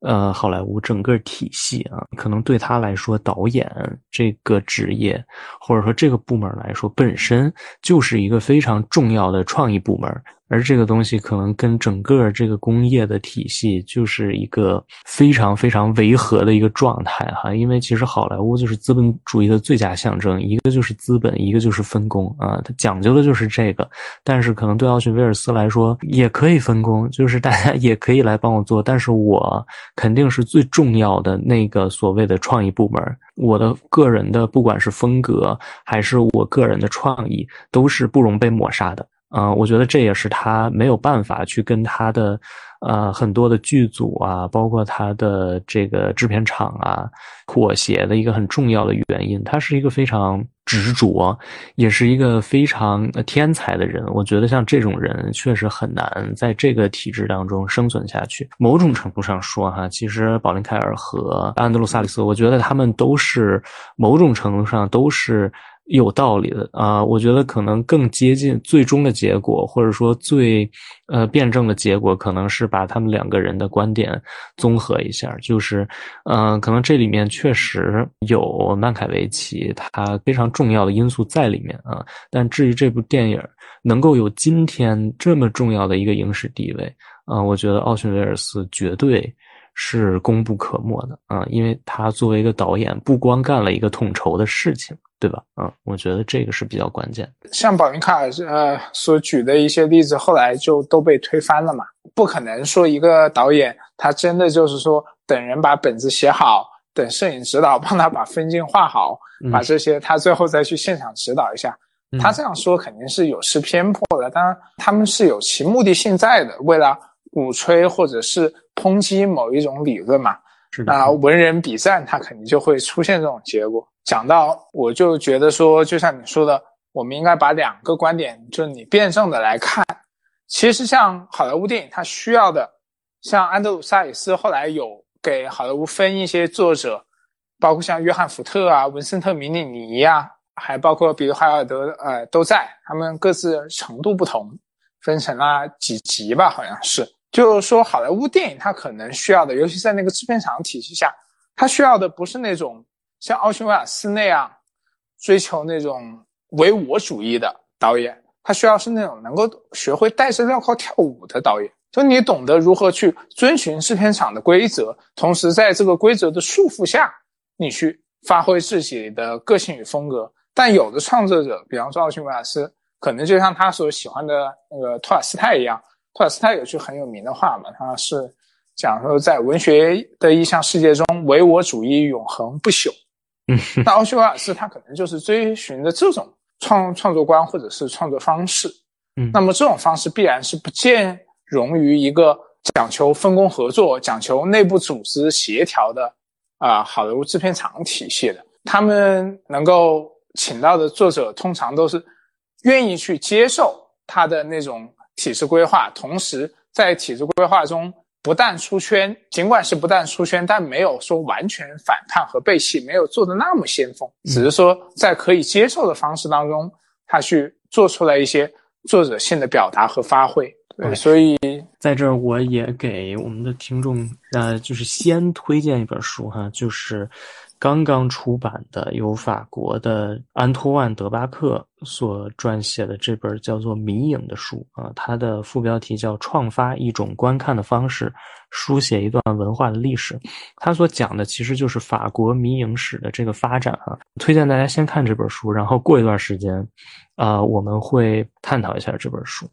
呃，好莱坞整个体系啊。可能对他来说，导演这个职业或者说这个部门来说，本身就是一个非常重要的创意部门。而这个东西可能跟整个这个工业的体系就是一个非常非常违和的一个状态哈，因为其实好莱坞就是资本主义的最佳象征，一个就是资本，一个就是分工啊，它讲究的就是这个。但是可能对奥逊威尔斯来说也可以分工，就是大家也可以来帮我做，但是我肯定是最重要的那个所谓的创意部门，我的个人的不管是风格还是我个人的创意都是不容被抹杀的。嗯，我觉得这也是他没有办法去跟他的呃很多的剧组啊，包括他的这个制片厂啊妥协的一个很重要的原因。他是一个非常执着，也是一个非常天才的人。我觉得像这种人确实很难在这个体制当中生存下去。某种程度上说，哈，其实保林凯尔和安德鲁萨里斯，我觉得他们都是某种程度上都是。有道理的啊，我觉得可能更接近最终的结果，或者说最呃辩证的结果，可能是把他们两个人的观点综合一下，就是嗯，可能这里面确实有曼凯维奇他非常重要的因素在里面啊。但至于这部电影能够有今天这么重要的一个影史地位啊，我觉得奥逊·威尔斯绝对。是功不可没的啊，因为他作为一个导演，不光干了一个统筹的事情，对吧？嗯，我觉得这个是比较关键。像保明卡尔呃所举的一些例子，后来就都被推翻了嘛。不可能说一个导演他真的就是说等人把本子写好，等摄影指导帮他把分镜画好，把这些他最后再去现场指导一下。他这样说肯定是有失偏颇的。当然，他们是有其目的性在的，为了。鼓吹或者是抨击某一种理论嘛，那文人比赞，他肯定就会出现这种结果。讲到，我就觉得说，就像你说的，我们应该把两个观点，就是你辩证的来看。其实像好莱坞电影，它需要的，像安德鲁·萨里斯后来有给好莱坞分一些作者，包括像约翰·福特啊、文森特·米尼尼呀，还包括比如海尔德，呃，都在，他们各自程度不同，分成了几级吧，好像是。就是说，好莱坞电影它可能需要的，尤其在那个制片厂体系下，它需要的不是那种像奥逊·威尔斯那样追求那种唯我主义的导演，他需要是那种能够学会戴着镣铐跳舞的导演。就你懂得如何去遵循制片厂的规则，同时在这个规则的束缚下，你去发挥自己的个性与风格。但有的创作者，比方说奥逊·威尔斯，可能就像他所喜欢的那个托尔斯泰一样。托尔斯泰有句很有名的话嘛，他是讲说在文学的意象世界中，唯我主义永恒不朽。嗯，那奥修瓦尔斯他可能就是追寻着这种创创作观或者是创作方式。嗯，那么这种方式必然是不兼容于一个讲求分工合作、讲求内部组织协调的啊好莱坞制片厂体系的。他们能够请到的作者，通常都是愿意去接受他的那种。体制规划，同时在体制规划中不但出圈，尽管是不但出圈，但没有说完全反叛和背弃，没有做的那么先锋，只是说在可以接受的方式当中，他去做出来一些作者性的表达和发挥。对，所以在这儿我也给我们的听众，呃，就是先推荐一本书哈，就是。刚刚出版的由法国的安托万·德巴克所撰写的这本叫做《迷影》的书啊，它的副标题叫《创发一种观看的方式，书写一段文化的历史》。他所讲的其实就是法国迷影史的这个发展啊。推荐大家先看这本书，然后过一段时间，啊，我们会探讨一下这本书。